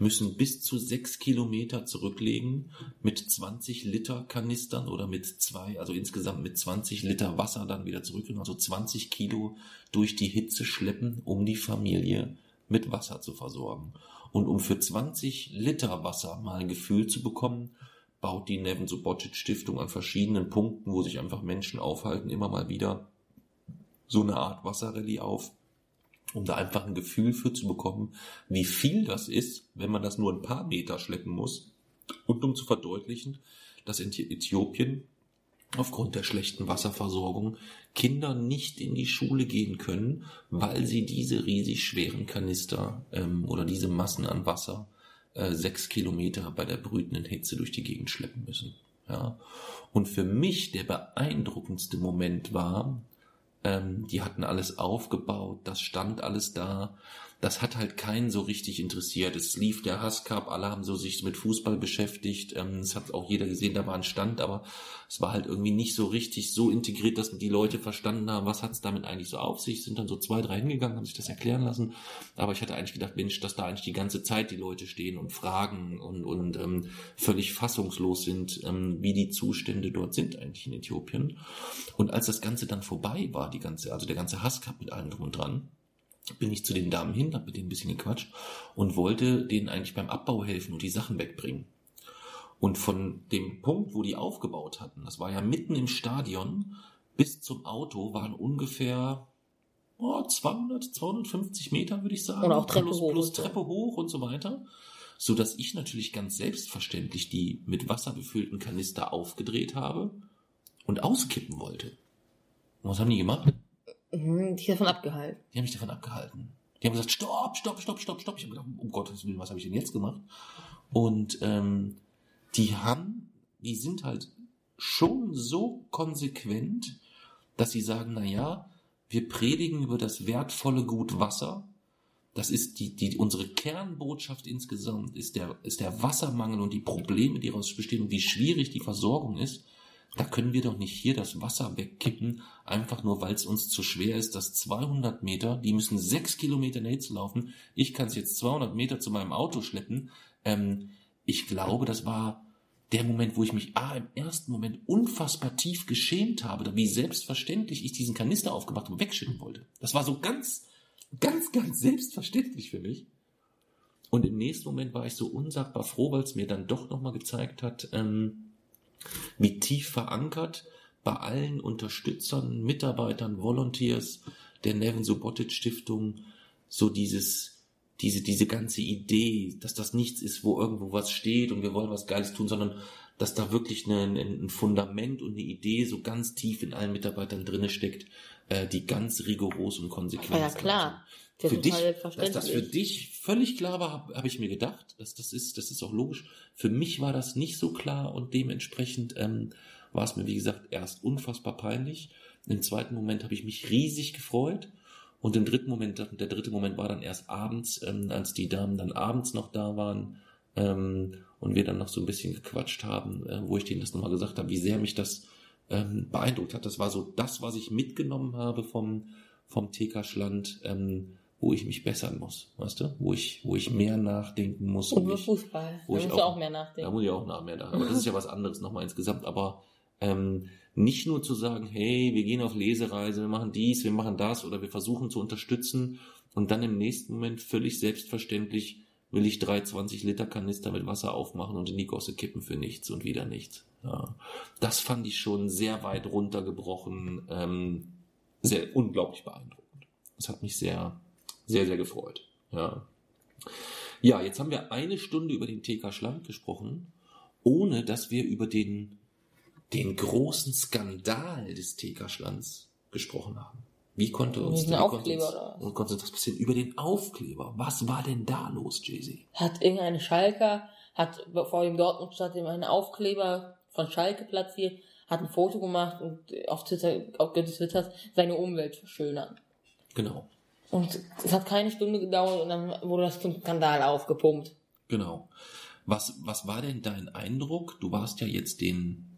A: müssen bis zu sechs Kilometer zurücklegen mit 20 Liter Kanistern oder mit zwei, also insgesamt mit 20 Liter Wasser dann wieder zurücklegen, also 20 Kilo durch die Hitze schleppen, um die Familie mit Wasser zu versorgen. Und um für 20 Liter Wasser mal ein Gefühl zu bekommen, baut die Nevin Subotic Stiftung an verschiedenen Punkten, wo sich einfach Menschen aufhalten, immer mal wieder so eine Art Wasserrallye auf, um da einfach ein Gefühl für zu bekommen, wie viel das ist, wenn man das nur ein paar Meter schleppen muss. Und um zu verdeutlichen, dass in Äthiopien aufgrund der schlechten Wasserversorgung Kinder nicht in die Schule gehen können, weil sie diese riesig schweren Kanister ähm, oder diese Massen an Wasser äh, sechs Kilometer bei der brütenden Hitze durch die Gegend schleppen müssen. Ja. Und für mich der beeindruckendste Moment war, ähm, die hatten alles aufgebaut, das stand alles da das hat halt keinen so richtig interessiert. Es lief der Hass Cup, alle haben so sich mit Fußball beschäftigt. Ähm, es hat auch jeder gesehen, da war ein Stand, aber es war halt irgendwie nicht so richtig so integriert, dass die Leute verstanden haben, was hat es damit eigentlich so auf sich. Sind dann so zwei, drei hingegangen, haben sich das erklären lassen. Aber ich hatte eigentlich gedacht, Mensch, dass da eigentlich die ganze Zeit die Leute stehen und fragen und, und ähm, völlig fassungslos sind, ähm, wie die Zustände dort sind eigentlich in Äthiopien. Und als das Ganze dann vorbei war, die ganze, also der ganze Hass Cup mit allem drum und dran, bin ich zu den Damen hin, habe mit denen ein bisschen gequatscht und wollte denen eigentlich beim Abbau helfen und die Sachen wegbringen. Und von dem Punkt, wo die aufgebaut hatten, das war ja mitten im Stadion, bis zum Auto waren ungefähr oh, 200, 250 Meter, würde ich sagen.
B: Und auch Treppe
A: plus,
B: hoch.
A: Plus Treppe hoch und so weiter. So dass ich natürlich ganz selbstverständlich die mit Wasser befüllten Kanister aufgedreht habe und auskippen wollte. Und was haben die gemacht?
B: Mhm, dich davon abgehalten.
A: Die haben mich davon abgehalten. Die haben gesagt, stopp, stopp, stopp, stopp, stopp. Ich habe gedacht, um Gottes Willen, was habe ich denn jetzt gemacht? Und ähm, die haben, die sind halt schon so konsequent, dass sie sagen, na ja, wir predigen über das wertvolle Gut Wasser. Das ist die, die, unsere Kernbotschaft insgesamt ist der, ist der Wassermangel und die Probleme, die daraus bestehen und wie schwierig die Versorgung ist. Da können wir doch nicht hier das Wasser wegkippen, einfach nur weil es uns zu schwer ist, dass 200 Meter, die müssen 6 Kilometer in der Hitze laufen, ich kann es jetzt 200 Meter zu meinem Auto schleppen. Ähm, ich glaube, das war der Moment, wo ich mich ah, im ersten Moment unfassbar tief geschämt habe, wie selbstverständlich ich diesen Kanister aufgemacht und wegschütten wollte. Das war so ganz, ganz, ganz selbstverständlich für mich. Und im nächsten Moment war ich so unsagbar froh, weil es mir dann doch nochmal gezeigt hat, ähm, wie tief verankert bei allen Unterstützern, Mitarbeitern, Volunteers der Nevin Subotic Stiftung so dieses, diese, diese ganze Idee, dass das nichts ist, wo irgendwo was steht und wir wollen was Geiles tun, sondern dass da wirklich eine, ein Fundament und eine Idee so ganz tief in allen Mitarbeitern drinne steckt, äh, die ganz rigoros und konsequent.
B: Ja, klar.
A: Für dich, dass das für dich völlig klar war, habe hab ich mir gedacht. dass das ist, das ist auch logisch. Für mich war das nicht so klar und dementsprechend ähm, war es mir, wie gesagt, erst unfassbar peinlich. Im zweiten Moment habe ich mich riesig gefreut. Und im dritten Moment, der dritte Moment war dann erst abends, ähm, als die Damen dann abends noch da waren ähm, und wir dann noch so ein bisschen gequatscht haben, äh, wo ich denen das nochmal gesagt habe, wie sehr mich das ähm, beeindruckt hat. Das war so das, was ich mitgenommen habe vom, vom TK Schland, ähm, wo ich mich bessern muss, weißt du? Wo ich, wo ich mehr nachdenken muss.
B: Und über Fußball.
A: wo
B: da
A: ich
B: musst du
A: auch-
B: auch mehr nachdenken.
A: Da muss ich auch nach mehr nachdenken. Aber das ist ja was anderes nochmal insgesamt. Aber ähm, nicht nur zu sagen, hey, wir gehen auf Lesereise, wir machen dies, wir machen das oder wir versuchen zu unterstützen und dann im nächsten Moment völlig selbstverständlich will ich drei 20 Liter Kanister mit Wasser aufmachen und in die Gosse kippen für nichts und wieder nichts. Ja. Das fand ich schon sehr weit runtergebrochen, ähm, sehr unglaublich beeindruckend. Das hat mich sehr, sehr, sehr gefreut. Ja. Ja, jetzt haben wir eine Stunde über den TK Schland gesprochen, ohne dass wir über den, den großen Skandal des TK Schlands gesprochen haben. Wie konnte uns, wie konnte uns, und konnte uns das passieren? Über den Aufkleber. Was war denn da los, Jay-Z?
B: Hat irgendeine Schalker, hat vor dem Dortmund-Stadion einen Aufkleber von Schalke platziert, hat ein Foto gemacht und auf Twitter, auf Twitter seine Umwelt verschönern.
A: Genau.
B: Und es hat keine Stunde gedauert und dann wurde das zum Skandal aufgepumpt.
A: Genau. Was, was war denn dein Eindruck? Du warst ja jetzt den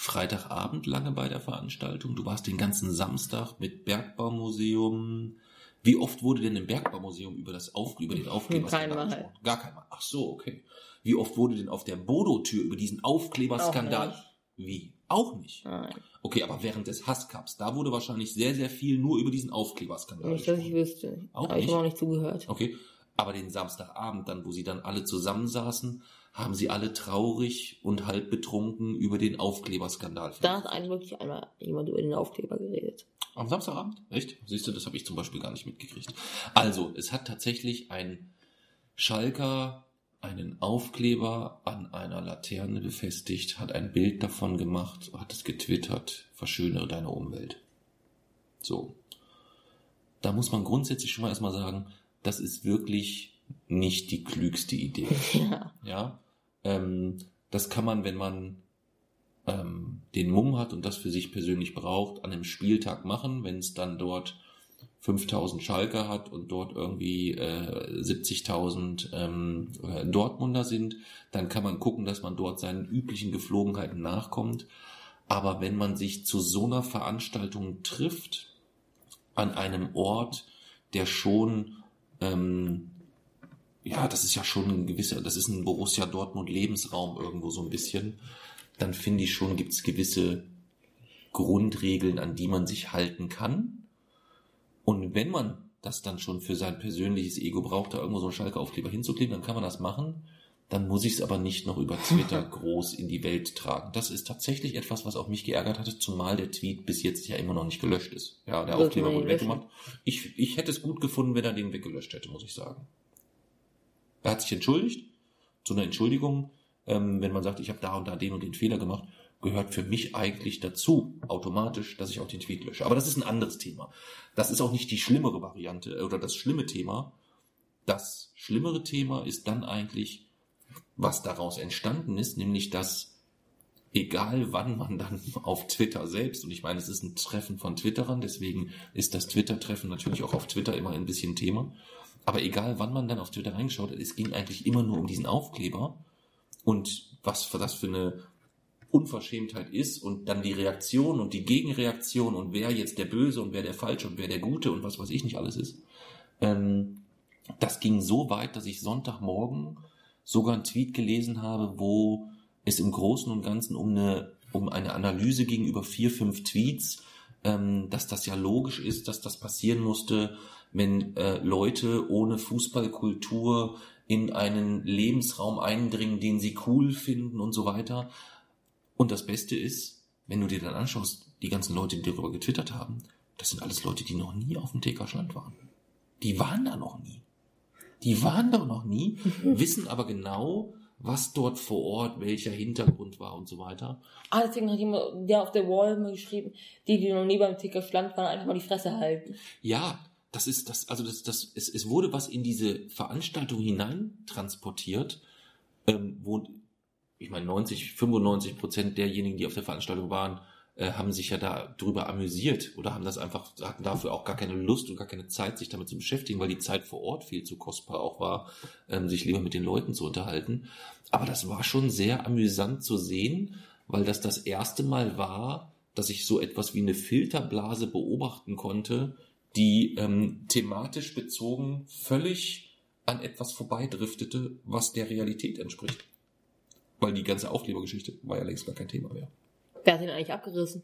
A: Freitagabend lange bei der Veranstaltung. Du warst den ganzen Samstag mit Bergbaumuseum. Wie oft wurde denn im Bergbaumuseum über das Auf, über den Aufkleber
B: Keinmal.
A: gesprochen? Gar kein Mal. Ach so, okay. Wie oft wurde denn auf der Bodo-Tür über diesen Aufkleberskandal? Wie? Auch nicht.
B: Nein.
A: Okay, aber während des Hasscups, da wurde wahrscheinlich sehr, sehr viel nur über diesen Aufkleberskandal
B: Nicht, dass ich
A: gesprochen.
B: wüsste.
A: Auch
B: Aber ich
A: nicht?
B: habe auch nicht zugehört.
A: Okay. Aber den Samstagabend dann, wo sie dann alle zusammensaßen, haben sie alle traurig und halb betrunken über den Aufkleberskandal.
B: Da hat einen wirklich einmal jemand über den Aufkleber geredet.
A: Am Samstagabend? Echt? Siehst du, das habe ich zum Beispiel gar nicht mitgekriegt. Also, es hat tatsächlich ein Schalker einen Aufkleber an einer Laterne befestigt, hat ein Bild davon gemacht, hat es getwittert, verschönere deine Umwelt. So. Da muss man grundsätzlich schon mal erstmal sagen, das ist wirklich nicht die klügste Idee.
B: Ja.
A: Ja, ähm, das kann man, wenn man ähm, den Mumm hat und das für sich persönlich braucht, an einem Spieltag machen, wenn es dann dort 5000 Schalker hat und dort irgendwie äh, 70.000 ähm, äh, Dortmunder sind, dann kann man gucken, dass man dort seinen üblichen Geflogenheiten nachkommt. Aber wenn man sich zu so einer Veranstaltung trifft, an einem Ort, der schon ähm, ja, das ist ja schon ein gewisser, das ist ein Borussia Dortmund Lebensraum irgendwo so ein bisschen, dann finde ich schon, gibt es gewisse Grundregeln, an die man sich halten kann. Und wenn man das dann schon für sein persönliches Ego braucht, da irgendwo so einen Schalke-Aufkleber hinzukleben, dann kann man das machen. Dann muss ich es aber nicht noch über Twitter groß in die Welt tragen. Das ist tatsächlich etwas, was auch mich geärgert hatte, zumal der Tweet bis jetzt ja immer noch nicht gelöscht ist. Ja, der Aufkleber wurde weggemacht. Ich, ich hätte es gut gefunden, wenn er den weggelöscht hätte, muss ich sagen. Er hat sich entschuldigt. Zu einer Entschuldigung, ähm, wenn man sagt, ich habe da und da den und den Fehler gemacht, gehört für mich eigentlich dazu, automatisch, dass ich auch den Tweet lösche. Aber das ist ein anderes Thema. Das ist auch nicht die schlimmere Variante äh, oder das schlimme Thema. Das schlimmere Thema ist dann eigentlich, was daraus entstanden ist, nämlich dass egal wann man dann auf Twitter selbst, und ich meine, es ist ein Treffen von Twitterern, deswegen ist das Twitter-Treffen natürlich auch auf Twitter immer ein bisschen Thema. Aber egal wann man dann auf Twitter reingeschaut hat, es ging eigentlich immer nur um diesen Aufkleber und was das für eine Unverschämtheit ist und dann die Reaktion und die Gegenreaktion und wer jetzt der Böse und wer der Falsche und wer der Gute und was weiß ich nicht alles ist. Ähm, das ging so weit, dass ich Sonntagmorgen sogar einen Tweet gelesen habe, wo es im Großen und Ganzen um eine, um eine Analyse ging über vier, fünf Tweets, ähm, dass das ja logisch ist, dass das passieren musste, wenn äh, Leute ohne Fußballkultur in einen Lebensraum eindringen, den sie cool finden und so weiter. Und das Beste ist, wenn du dir dann anschaust, die ganzen Leute, die darüber getwittert haben, das sind alles Leute, die noch nie auf dem TK Schland waren. Die waren da noch nie. Die waren da noch nie, wissen aber genau, was dort vor Ort, welcher Hintergrund war und so weiter.
B: Ah, deswegen hat jemand, der auf der Wall mal geschrieben, die, die noch nie beim Ticker Schland waren, einfach mal die Fresse halten.
A: Ja, das ist das, also das, das, es, es wurde was in diese Veranstaltung hinein transportiert, ähm, wo, ich meine, 90, 95 Prozent derjenigen, die auf der Veranstaltung waren, äh, haben sich ja da drüber amüsiert oder haben das einfach, hatten dafür auch gar keine Lust und gar keine Zeit, sich damit zu beschäftigen, weil die Zeit vor Ort viel zu kostbar auch war, ähm, sich lieber mit den Leuten zu unterhalten. Aber das war schon sehr amüsant zu sehen, weil das das erste Mal war, dass ich so etwas wie eine Filterblase beobachten konnte, die ähm, thematisch bezogen völlig an etwas vorbeidriftete, was der Realität entspricht. Weil die ganze Aufklebergeschichte war ja längst gar kein Thema mehr.
B: Wer hat den eigentlich abgerissen?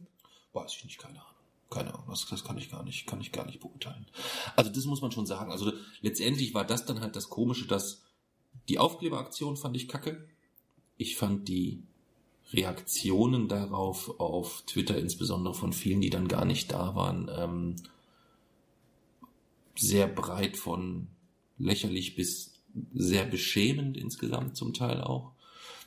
A: Weiß ich nicht, keine Ahnung. Keine Ahnung, das, das kann ich gar nicht, kann ich gar nicht beurteilen. Also das muss man schon sagen. Also letztendlich war das dann halt das Komische, dass die Aufkleberaktion fand ich kacke. Ich fand die Reaktionen darauf auf Twitter, insbesondere von vielen, die dann gar nicht da waren, ähm, sehr breit von lächerlich bis sehr beschämend insgesamt zum Teil auch.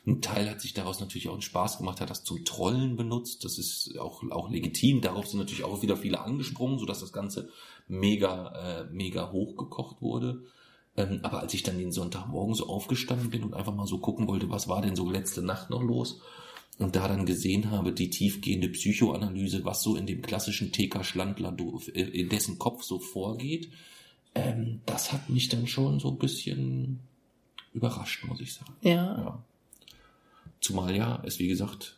A: Ein Teil hat sich daraus natürlich auch einen Spaß gemacht, hat das zum Trollen benutzt. Das ist auch, auch legitim. Darauf sind natürlich auch wieder viele angesprungen, sodass das Ganze mega, äh, mega hochgekocht wurde. Ähm, aber als ich dann den Sonntagmorgen so aufgestanden bin und einfach mal so gucken wollte, was war denn so letzte Nacht noch los, und da dann gesehen habe, die tiefgehende Psychoanalyse, was so in dem klassischen TK Schlandler, äh, in dessen Kopf so vorgeht, ähm, das hat mich dann schon so ein bisschen überrascht, muss ich sagen.
B: Ja.
A: ja. Zumal ja es, wie gesagt,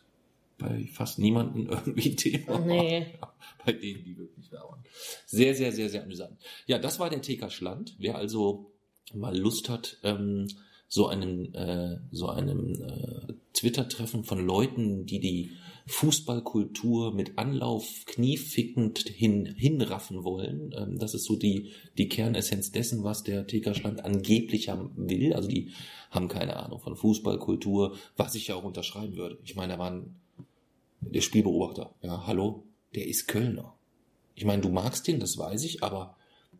A: bei fast niemanden irgendwie Thema
B: nee.
A: war. Bei denen, die wirklich da waren. Sehr, sehr, sehr, sehr amüsant. Ja, das war der TK Schland. Wer also mal Lust hat, ähm, so einem, äh, so einem äh, Twitter-Treffen von Leuten, die die Fußballkultur mit Anlauf kniefickend hin, hinraffen wollen. Ähm, das ist so die, die Kernessenz dessen, was der TK-Schland angeblich haben will. Also die haben keine Ahnung von Fußballkultur, was ich ja auch unterschreiben würde. Ich meine, da waren der Spielbeobachter, ja, hallo, der ist Kölner. Ich meine, du magst den, das weiß ich, aber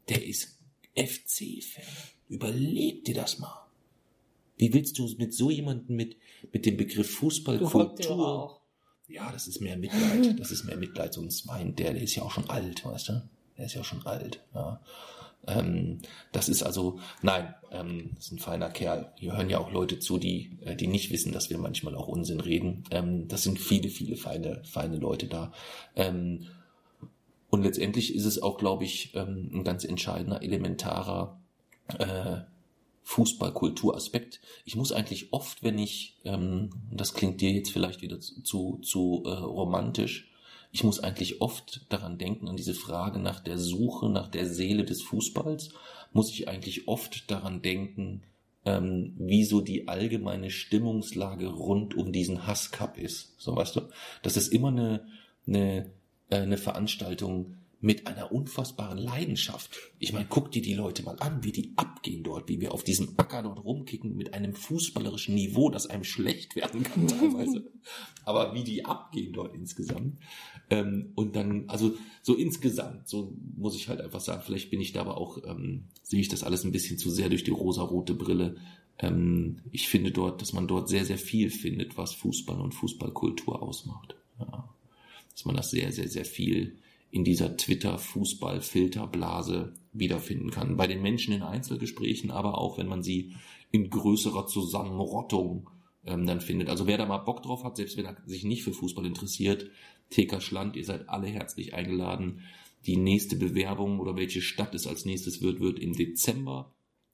A: der ist FC-Fan. Überleg dir das mal. Wie willst du mit so jemandem mit, mit dem Begriff Fußballkultur? Ja, das ist mehr Mitleid. Das ist mehr Mitleid. So ein Zwein, der, der ist ja auch schon alt, weißt du? Der ist ja auch schon alt. Ja. Ähm, das ist also, nein, ähm, das ist ein feiner Kerl. Hier hören ja auch Leute zu, die, äh, die nicht wissen, dass wir manchmal auch Unsinn reden. Ähm, das sind viele, viele feine, feine Leute da. Ähm, und letztendlich ist es auch, glaube ich, ähm, ein ganz entscheidender, elementarer äh, Fußballkulturaspekt. Ich muss eigentlich oft, wenn ich, ähm, das klingt dir jetzt vielleicht wieder zu, zu äh, romantisch, ich muss eigentlich oft daran denken, an diese Frage nach der Suche, nach der Seele des Fußballs, muss ich eigentlich oft daran denken, ähm, wie so die allgemeine Stimmungslage rund um diesen Hasscup ist. So weißt du, das ist immer eine, eine, äh, eine Veranstaltung, mit einer unfassbaren Leidenschaft. Ich meine, guck dir die Leute mal an, wie die abgehen dort, wie wir auf diesem Acker dort rumkicken mit einem fußballerischen Niveau, das einem schlecht werden kann teilweise. Aber wie die abgehen dort insgesamt. Ähm, und dann, also so insgesamt, so muss ich halt einfach sagen, vielleicht bin ich da aber auch, ähm, sehe ich das alles ein bisschen zu sehr durch die rosarote Brille. Ähm, ich finde dort, dass man dort sehr, sehr viel findet, was Fußball und Fußballkultur ausmacht. Ja. Dass man das sehr, sehr, sehr viel in dieser Twitter-Fußball-Filterblase wiederfinden kann. Bei den Menschen in Einzelgesprächen, aber auch wenn man sie in größerer Zusammenrottung ähm, dann findet. Also wer da mal Bock drauf hat, selbst wenn er sich nicht für Fußball interessiert, TK Schland, ihr seid alle herzlich eingeladen. Die nächste Bewerbung oder welche Stadt es als nächstes wird, wird im Dezember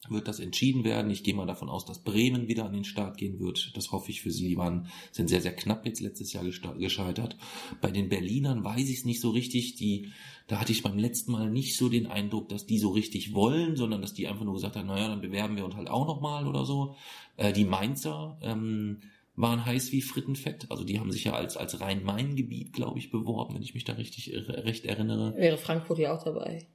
A: wird das entschieden werden. Ich gehe mal davon aus, dass Bremen wieder an den Start gehen wird. Das hoffe ich für sie. Die waren, sind sehr, sehr knapp jetzt letztes Jahr gescheitert. Bei den Berlinern weiß ich es nicht so richtig. Die, da hatte ich beim letzten Mal nicht so den Eindruck, dass die so richtig wollen, sondern dass die einfach nur gesagt haben, naja, dann bewerben wir uns halt auch nochmal oder so. Äh, die Mainzer, ähm, waren heiß wie Frittenfett. Also die haben sich ja als, als Rhein-Main-Gebiet, glaube ich, beworben, wenn ich mich da richtig recht erinnere.
B: Wäre Frankfurt ja auch dabei.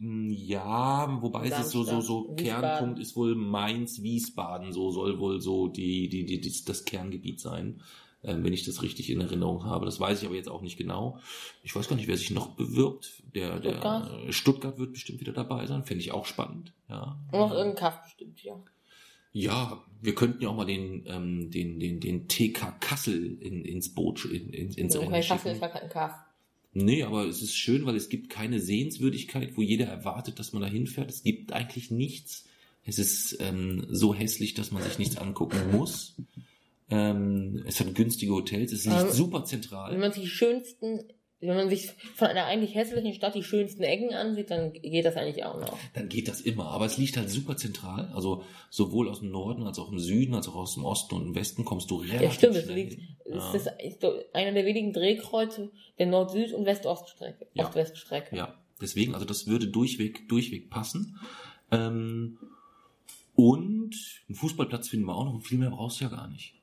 A: Hm, ja, wobei Darmstadt, es so, so, so Kernpunkt ist wohl Mainz, Wiesbaden, so soll wohl so die, die, die, die das Kerngebiet sein, äh, wenn ich das richtig in Erinnerung habe. Das weiß ich aber jetzt auch nicht genau. Ich weiß gar nicht, wer sich noch bewirbt. Der, der Stuttgart, äh, Stuttgart wird bestimmt wieder dabei sein, finde ich auch spannend. Ja.
B: Noch irgendein Kaff bestimmt, ja.
A: Ja, wir könnten ja auch mal den, ähm, den, den, den TK Kassel in, ins Boot, in, in, ins
B: Rennen Kassel ist ja kein Kaff.
A: Nee, aber es ist schön, weil es gibt keine Sehenswürdigkeit, wo jeder erwartet, dass man da hinfährt. Es gibt eigentlich nichts. Es ist ähm, so hässlich, dass man sich nichts angucken muss. Ähm, es hat günstige Hotels, es ist nicht super zentral.
B: Wenn man sich die schönsten wenn man sich von einer eigentlich hässlichen Stadt die schönsten Ecken ansieht, dann geht das eigentlich auch noch.
A: Dann geht das immer. Aber es liegt halt super zentral. Also sowohl aus dem Norden als auch im Süden, als auch aus dem Osten und im Westen kommst du relativ
B: Ja, stimmt. Es
A: schnell
B: liegt,
A: Ja.
B: ist, ist so einer der wenigen Drehkreuze der Nord-Süd- und West-Ost-Strecke.
A: Ja.
B: Ost-West-Strecke.
A: Ja, deswegen, also das würde durchweg, durchweg passen. Ähm, und einen Fußballplatz finden wir auch noch. Und viel mehr brauchst du ja gar nicht.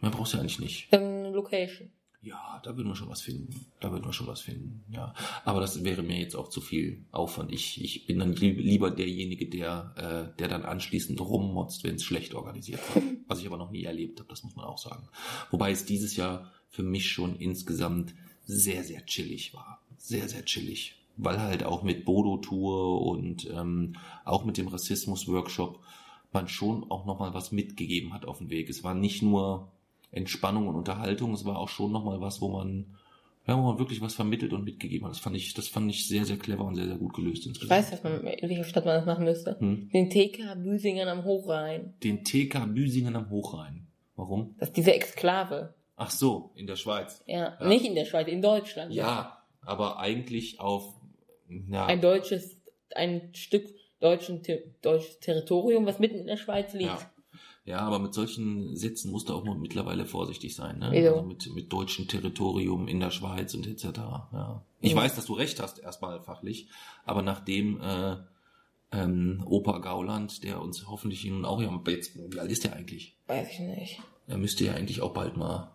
A: Mehr brauchst du ja eigentlich nicht.
B: Ähm, Location.
A: Ja, da würden wir schon was finden. Da würden wir schon was finden. Ja, aber das wäre mir jetzt auch zu viel Aufwand. Ich, ich bin dann lieb- lieber derjenige, der, äh, der dann anschließend rummotzt, wenn es schlecht organisiert war. Was ich aber noch nie erlebt habe, das muss man auch sagen. Wobei es dieses Jahr für mich schon insgesamt sehr, sehr chillig war. Sehr, sehr chillig. Weil halt auch mit Bodo-Tour und ähm, auch mit dem Rassismus-Workshop man schon auch nochmal was mitgegeben hat auf dem Weg. Es war nicht nur Entspannung und Unterhaltung, es war auch schon nochmal was, wo man, ja, wo man wirklich was vermittelt und mitgegeben hat. Das fand ich, das fand ich sehr, sehr clever und sehr, sehr gut gelöst
B: Ich
A: insgesamt.
B: weiß, dass man, in welcher Stadt man das machen müsste.
A: Hm.
B: Den TK Büsingen am Hochrhein.
A: Den TK Büsingen am Hochrhein. Warum?
B: Das ist diese Exklave.
A: Ach so, in der Schweiz.
B: Ja,
A: Ja.
B: nicht in der Schweiz, in Deutschland.
A: Ja, aber eigentlich auf, ja,
B: Ein deutsches, ein Stück deutschen, deutsches Territorium, was mitten in der Schweiz liegt.
A: Ja. Ja, aber mit solchen Sätzen musst du auch mittlerweile vorsichtig sein, ne?
B: Wieso?
A: Also mit, mit deutschem Territorium in der Schweiz und etc. Ja. Ich
B: Ja.
A: weiß, dass du recht hast, erstmal fachlich, aber nachdem äh, ähm, Opa Gauland, der uns hoffentlich nun auch ja, jetzt, wie alt ist der eigentlich?
B: Weiß ich nicht.
A: Er müsste ja eigentlich auch bald mal,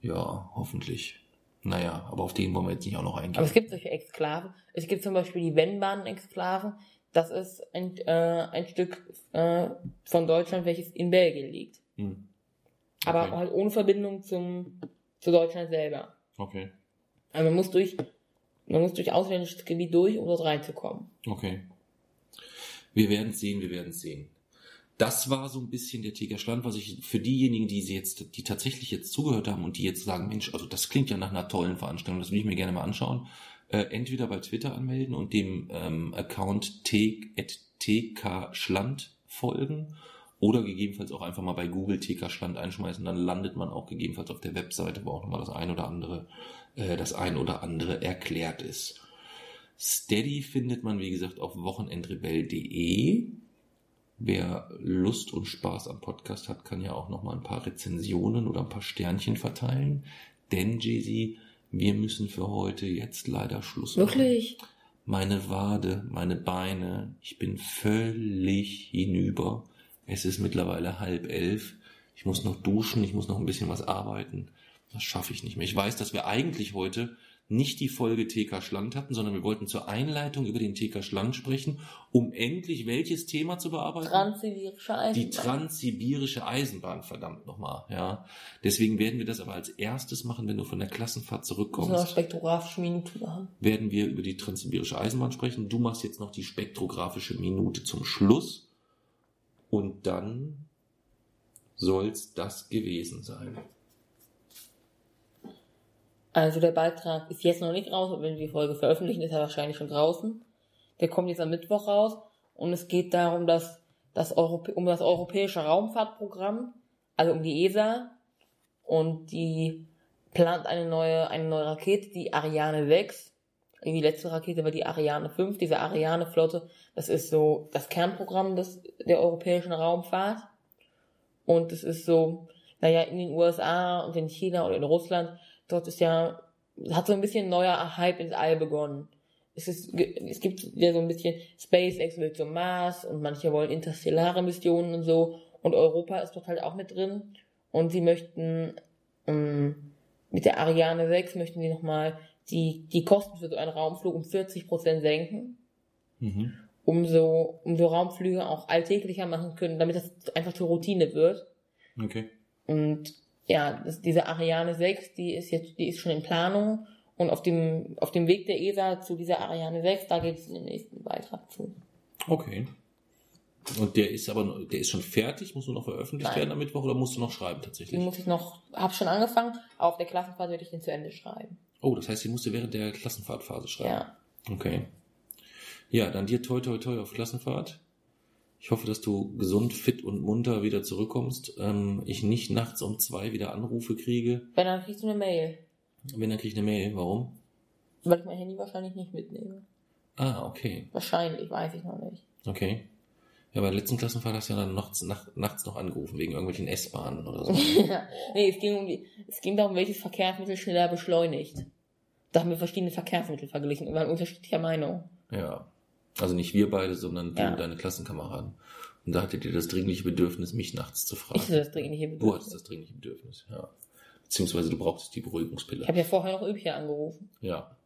A: ja, hoffentlich. Naja, aber auf den wollen wir jetzt nicht auch noch eingehen.
B: Aber es gibt solche Exklaven. Es gibt zum Beispiel die Wennbahn-Exklaven. Das ist ein, äh, ein Stück äh, von Deutschland, welches in Belgien liegt.
A: Hm.
B: Aber
A: Okay.
B: halt ohne Verbindung zum, zu Deutschland selber.
A: Okay.
B: Also man muss durch, man muss durch ausländisches Gebiet durch, um dort reinzukommen.
A: Okay. Wir werden sehen, wir werden sehen. Das war so ein bisschen der Tigerschland, was ich für diejenigen, die sie jetzt, die tatsächlich jetzt zugehört haben und die jetzt sagen, Mensch, also das klingt ja nach einer tollen Veranstaltung, das will ich mir gerne mal anschauen. Äh, entweder bei Twitter anmelden und dem ähm, Account tkschland folgen oder gegebenenfalls auch einfach mal bei Google TK Schland einschmeißen, dann landet man auch gegebenenfalls auf der Webseite, wo auch nochmal das ein oder andere, äh, das ein oder andere erklärt ist. Steady findet man, wie gesagt, auf wochenendrebell.de. Wer Lust und Spaß am Podcast hat, kann ja auch noch mal ein paar Rezensionen oder ein paar Sternchen verteilen. Denn, Jay-Z, wir müssen für heute jetzt leider Schluss machen.
B: Wirklich?
A: Meine Wade, meine Beine, ich bin völlig hinüber. Es ist mittlerweile halb elf. Ich muss noch duschen, ich muss noch ein bisschen was arbeiten. Das schaffe ich nicht mehr. Ich weiß, dass wir eigentlich heute nicht die Folge TK Schland hatten, sondern wir wollten zur Einleitung über den TK Schland sprechen, um endlich welches Thema zu bearbeiten?
B: Transsibirische Eisenbahn.
A: Die transsibirische Eisenbahn, verdammt nochmal, ja. Deswegen werden wir das aber als erstes machen, wenn du von der Klassenfahrt
B: Müssen wir
A: zurückkommst
B: spektrographische Minute machen.
A: werden wir über die transsibirische Eisenbahn sprechen. Du machst jetzt noch die spektrographische Minute zum Schluss. Und dann soll's das gewesen sein.
B: Also der Beitrag ist jetzt noch nicht raus, und wenn wir die Folge veröffentlichen, ist er wahrscheinlich schon draußen. Der kommt jetzt am Mittwoch raus und es geht darum, dass das Europä um das europäische Raumfahrtprogramm, also um die ESA und die plant eine neue eine neue Rakete, die Ariane 6. Die letzte Rakete war die Ariane 5, diese Ariane Flotte, das ist so das Kernprogramm des der europäischen Raumfahrt und es ist so, naja, in den USA und in China oder in Russland dort ist ja, hat so ein bisschen ein neuer Hype ins All begonnen. Es, ist, es gibt ja so ein bisschen, SpaceX will zum Mars und manche wollen interstellare Missionen und so. Und Europa ist dort halt auch mit drin. Und sie möchten, ähm, mit der Ariane 6 möchten sie nochmal die, die Kosten für so einen Raumflug um 40% senken,
A: Mhm.
B: um so, um so Raumflüge auch alltäglicher machen können, damit das einfach zur Routine wird.
A: Okay.
B: Und ja, das, diese Ariane 6, die ist jetzt, die ist schon in Planung. Und auf dem, auf dem Weg der ESA zu dieser Ariane 6, da geht es in den nächsten Beitrag zu.
A: Okay. Und der ist aber, der ist schon fertig, muss nur noch veröffentlicht
B: Nein.
A: werden am Mittwoch oder musst du noch schreiben
B: Den
A: tatsächlich?
B: muss ich noch, hab schon angefangen, aber auf der Klassenfahrt werde ich den zu Ende schreiben.
A: Oh, das heißt, die musst du während der Klassenfahrtphase schreiben.
B: Ja.
A: Okay. Ja, dann dir toi toi toi auf Klassenfahrt. Ich hoffe, dass du gesund, fit und munter wieder zurückkommst. Ähm, ich nicht nachts um zwei wieder Anrufe kriege.
B: Wenn dann kriegst du eine Mail.
A: Wenn, dann krieg ich eine Mail. Warum?
B: Weil ich mein Handy wahrscheinlich nicht mitnehme.
A: Ah, okay.
B: Wahrscheinlich, weiß ich noch nicht.
A: Okay. Ja, bei der letzten Klassenfahrt hast du ja dann nachts, nach, nachts noch angerufen, wegen irgendwelchen S-Bahnen oder so.
B: ja. Nee, es ging um die, es ging darum, welches Verkehrsmittel schneller beschleunigt. Da haben wir verschiedene Verkehrsmittel verglichen, wir waren unterschiedlicher Meinung.
A: Ja. Also nicht wir beide, sondern du
B: Ja.
A: und deine Klassenkameraden. Und da hattet ihr das dringliche Bedürfnis, mich nachts zu fragen.
B: Ich hatte das dringliche
A: Du
B: Bedürfnis.
A: hattest das dringliche Bedürfnis, ja. Beziehungsweise du brauchtest die Beruhigungspille.
B: Ich habe ja vorher noch Übchen angerufen.
A: Ja.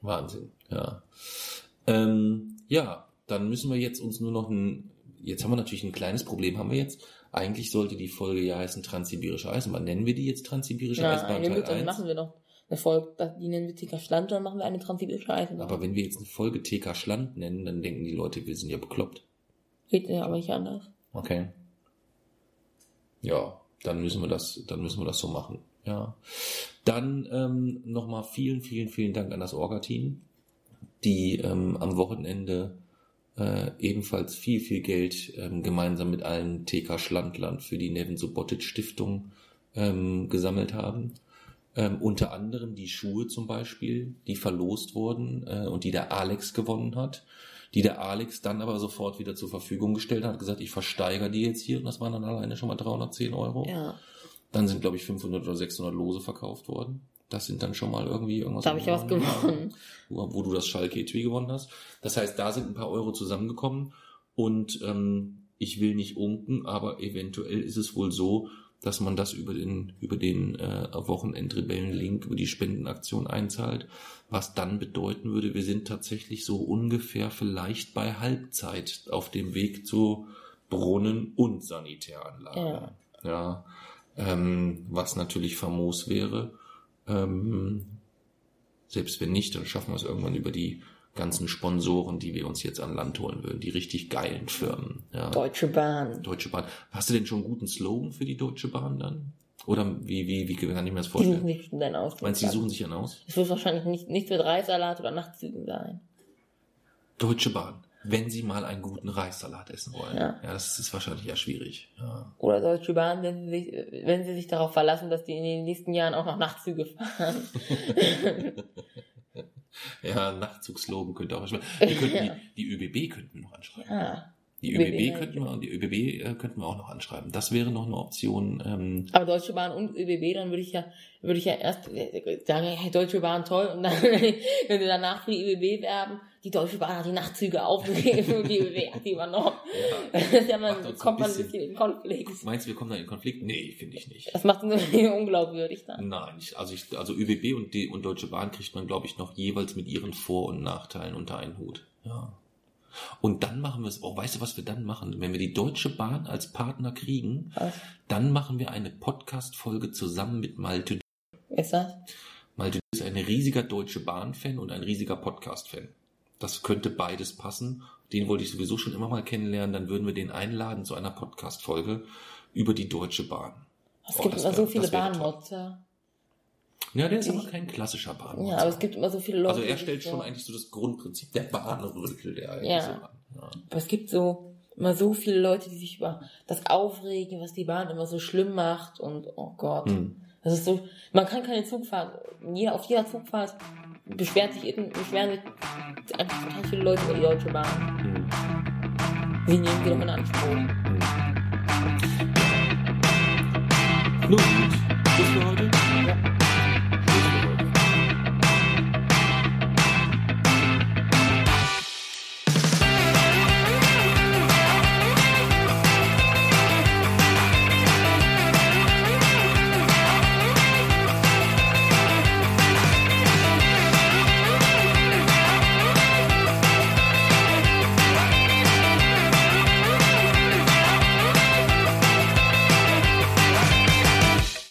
A: Wahnsinn, ja. Ähm, ja, dann müssen wir jetzt uns nur noch ein, jetzt haben wir natürlich ein kleines Problem, haben wir jetzt. Eigentlich sollte die Folge ja heißen Transsibirische Eisenbahn. Nennen wir die jetzt Transsibirische Eisenbahn
B: Nein,
A: Teil
B: gut, dann
A: 1?
B: machen wir noch eine Folge, die nennen wir Ticker Schland, dann machen wir eine transsibirische Eisenbahn.
A: Aber wenn wir jetzt eine Folge TK Schland nennen, dann denken die Leute, wir sind ja bekloppt.
B: Geht ja aber nicht anders.
A: Okay. Ja, dann müssen wir das, dann müssen wir das so machen. Ja. Dann ähm, nochmal vielen, vielen, vielen Dank an das Orga-Team, die ähm, am Wochenende äh, ebenfalls viel, viel Geld ähm, gemeinsam mit allen TK Schlandland für die Neven Subotic Stiftung ähm, gesammelt haben. Ähm, unter anderem die Schuhe zum Beispiel, die verlost wurden äh, und die der Alex gewonnen hat, die der Alex dann aber sofort wieder zur Verfügung gestellt hat, hat gesagt, ich versteigere die jetzt hier und das waren dann alleine schon mal 310 Euro.
B: Ja.
A: Dann sind, glaube ich, 500 oder 600 Lose verkauft worden. Das sind dann schon mal irgendwie irgendwas.
B: Da habe ich was gewonnen.
A: Wo, wo du das Schalke Etui gewonnen hast. Das heißt, da sind ein paar Euro zusammengekommen und ähm, ich will nicht unken, aber eventuell ist es wohl so, dass man das über den über den äh, Wochenendrebellen-Link über die Spendenaktion einzahlt, was dann bedeuten würde, wir sind tatsächlich so ungefähr vielleicht bei Halbzeit auf dem Weg zu Brunnen und Sanitäranlage.
B: Ja.
A: Ja, ähm, was natürlich famos wäre. Ähm, selbst wenn nicht, dann schaffen wir es irgendwann über die ganzen Sponsoren, die wir uns jetzt an Land holen würden, die richtig geilen Firmen. Ja.
B: Deutsche Bahn.
A: Deutsche Bahn. Hast du denn schon einen guten Slogan für die Deutsche Bahn dann? Oder wie, wie, wie kann ich mir das
B: Die suchen
A: vorstellen?
B: sich einen aus.
A: Meinst du, die suchen sich einen aus?
B: Es wird wahrscheinlich nicht, nicht mit Reissalat oder Nachtzügen sein.
A: Deutsche Bahn. Wenn sie mal einen guten Reissalat essen wollen.
B: Ja.
A: ja das ist wahrscheinlich ja schwierig. Ja.
B: Oder Deutsche Bahn, wenn sie sich, wenn sie sich darauf verlassen, dass die in den nächsten Jahren auch noch Nachtzüge fahren.
A: Ja, Nachtzugsslogan könnte auch. Wir könnten
B: Ja.
A: die, die ÖBB könnten wir noch anschreiben.
B: ah.
A: Die
B: ÖBB
A: ÖBB könnten wir, die ÖBB äh, könnten wir auch noch anschreiben. Das wäre noch eine Option. Ähm,
B: Aber Deutsche Bahn und ÖBB, dann würde ich ja, würde ich ja erst sagen, hey, Deutsche Bahn toll, und dann, wir danach für die ÖBB werben, die Deutsche Bahn hat die Nachtzüge aufgegeben und die hat die übernommen. Das ja,
A: Macht
B: man kommt man ein
A: bisschen-
B: in Konflikt.
A: meinst du, wir kommen da in Konflikt? Nee, finde ich nicht.
B: Das macht uns unglaubwürdig dann.
A: Nein, ich, also ich, also ÖBB und die und Deutsche Bahn kriegt man, glaube ich, noch jeweils mit ihren Vor- und Nachteilen unter einen Hut. Ja. Und dann machen wir es, oh, weißt du, was wir dann machen? Wenn wir die Deutsche Bahn als Partner kriegen,
B: Was
A: dann machen wir eine Podcast-Folge zusammen mit Malte.
B: ist das?
A: Malte ist ein riesiger Deutsche Bahn-Fan und ein riesiger Podcast-Fan. Das könnte beides passen. Den wollte ich sowieso schon immer mal kennenlernen. Dann würden wir den einladen zu einer Podcast-Folge über die Deutsche Bahn.
B: Es
A: Oh,
B: gibt immer so
A: wär-
B: viele
A: wäre toll.
B: Bahnmotzer.
A: Ja, der ist aber kein klassischer Bahn.
B: Ja, aber es gibt immer so viele Leute.
A: Also er stellt
B: so-
A: schon eigentlich so das Grundprinzip der Bahnrüttel der eigentlich
B: Ja.
A: so an. Ja.
B: Aber es gibt so immer so viele Leute, die sich über das aufregen, was die Bahn immer so schlimm macht und oh Gott.
A: Hm.
B: Das ist so, man kann keine Zugfahrt, jeder, auf jeder Zugfahrt beschwert sich, beschweren sich einfach total viele Leute über die Deutsche Bahn. Sie nehmen die doch in Anspruch.
A: Hm. Nun gut, Schluss für heute.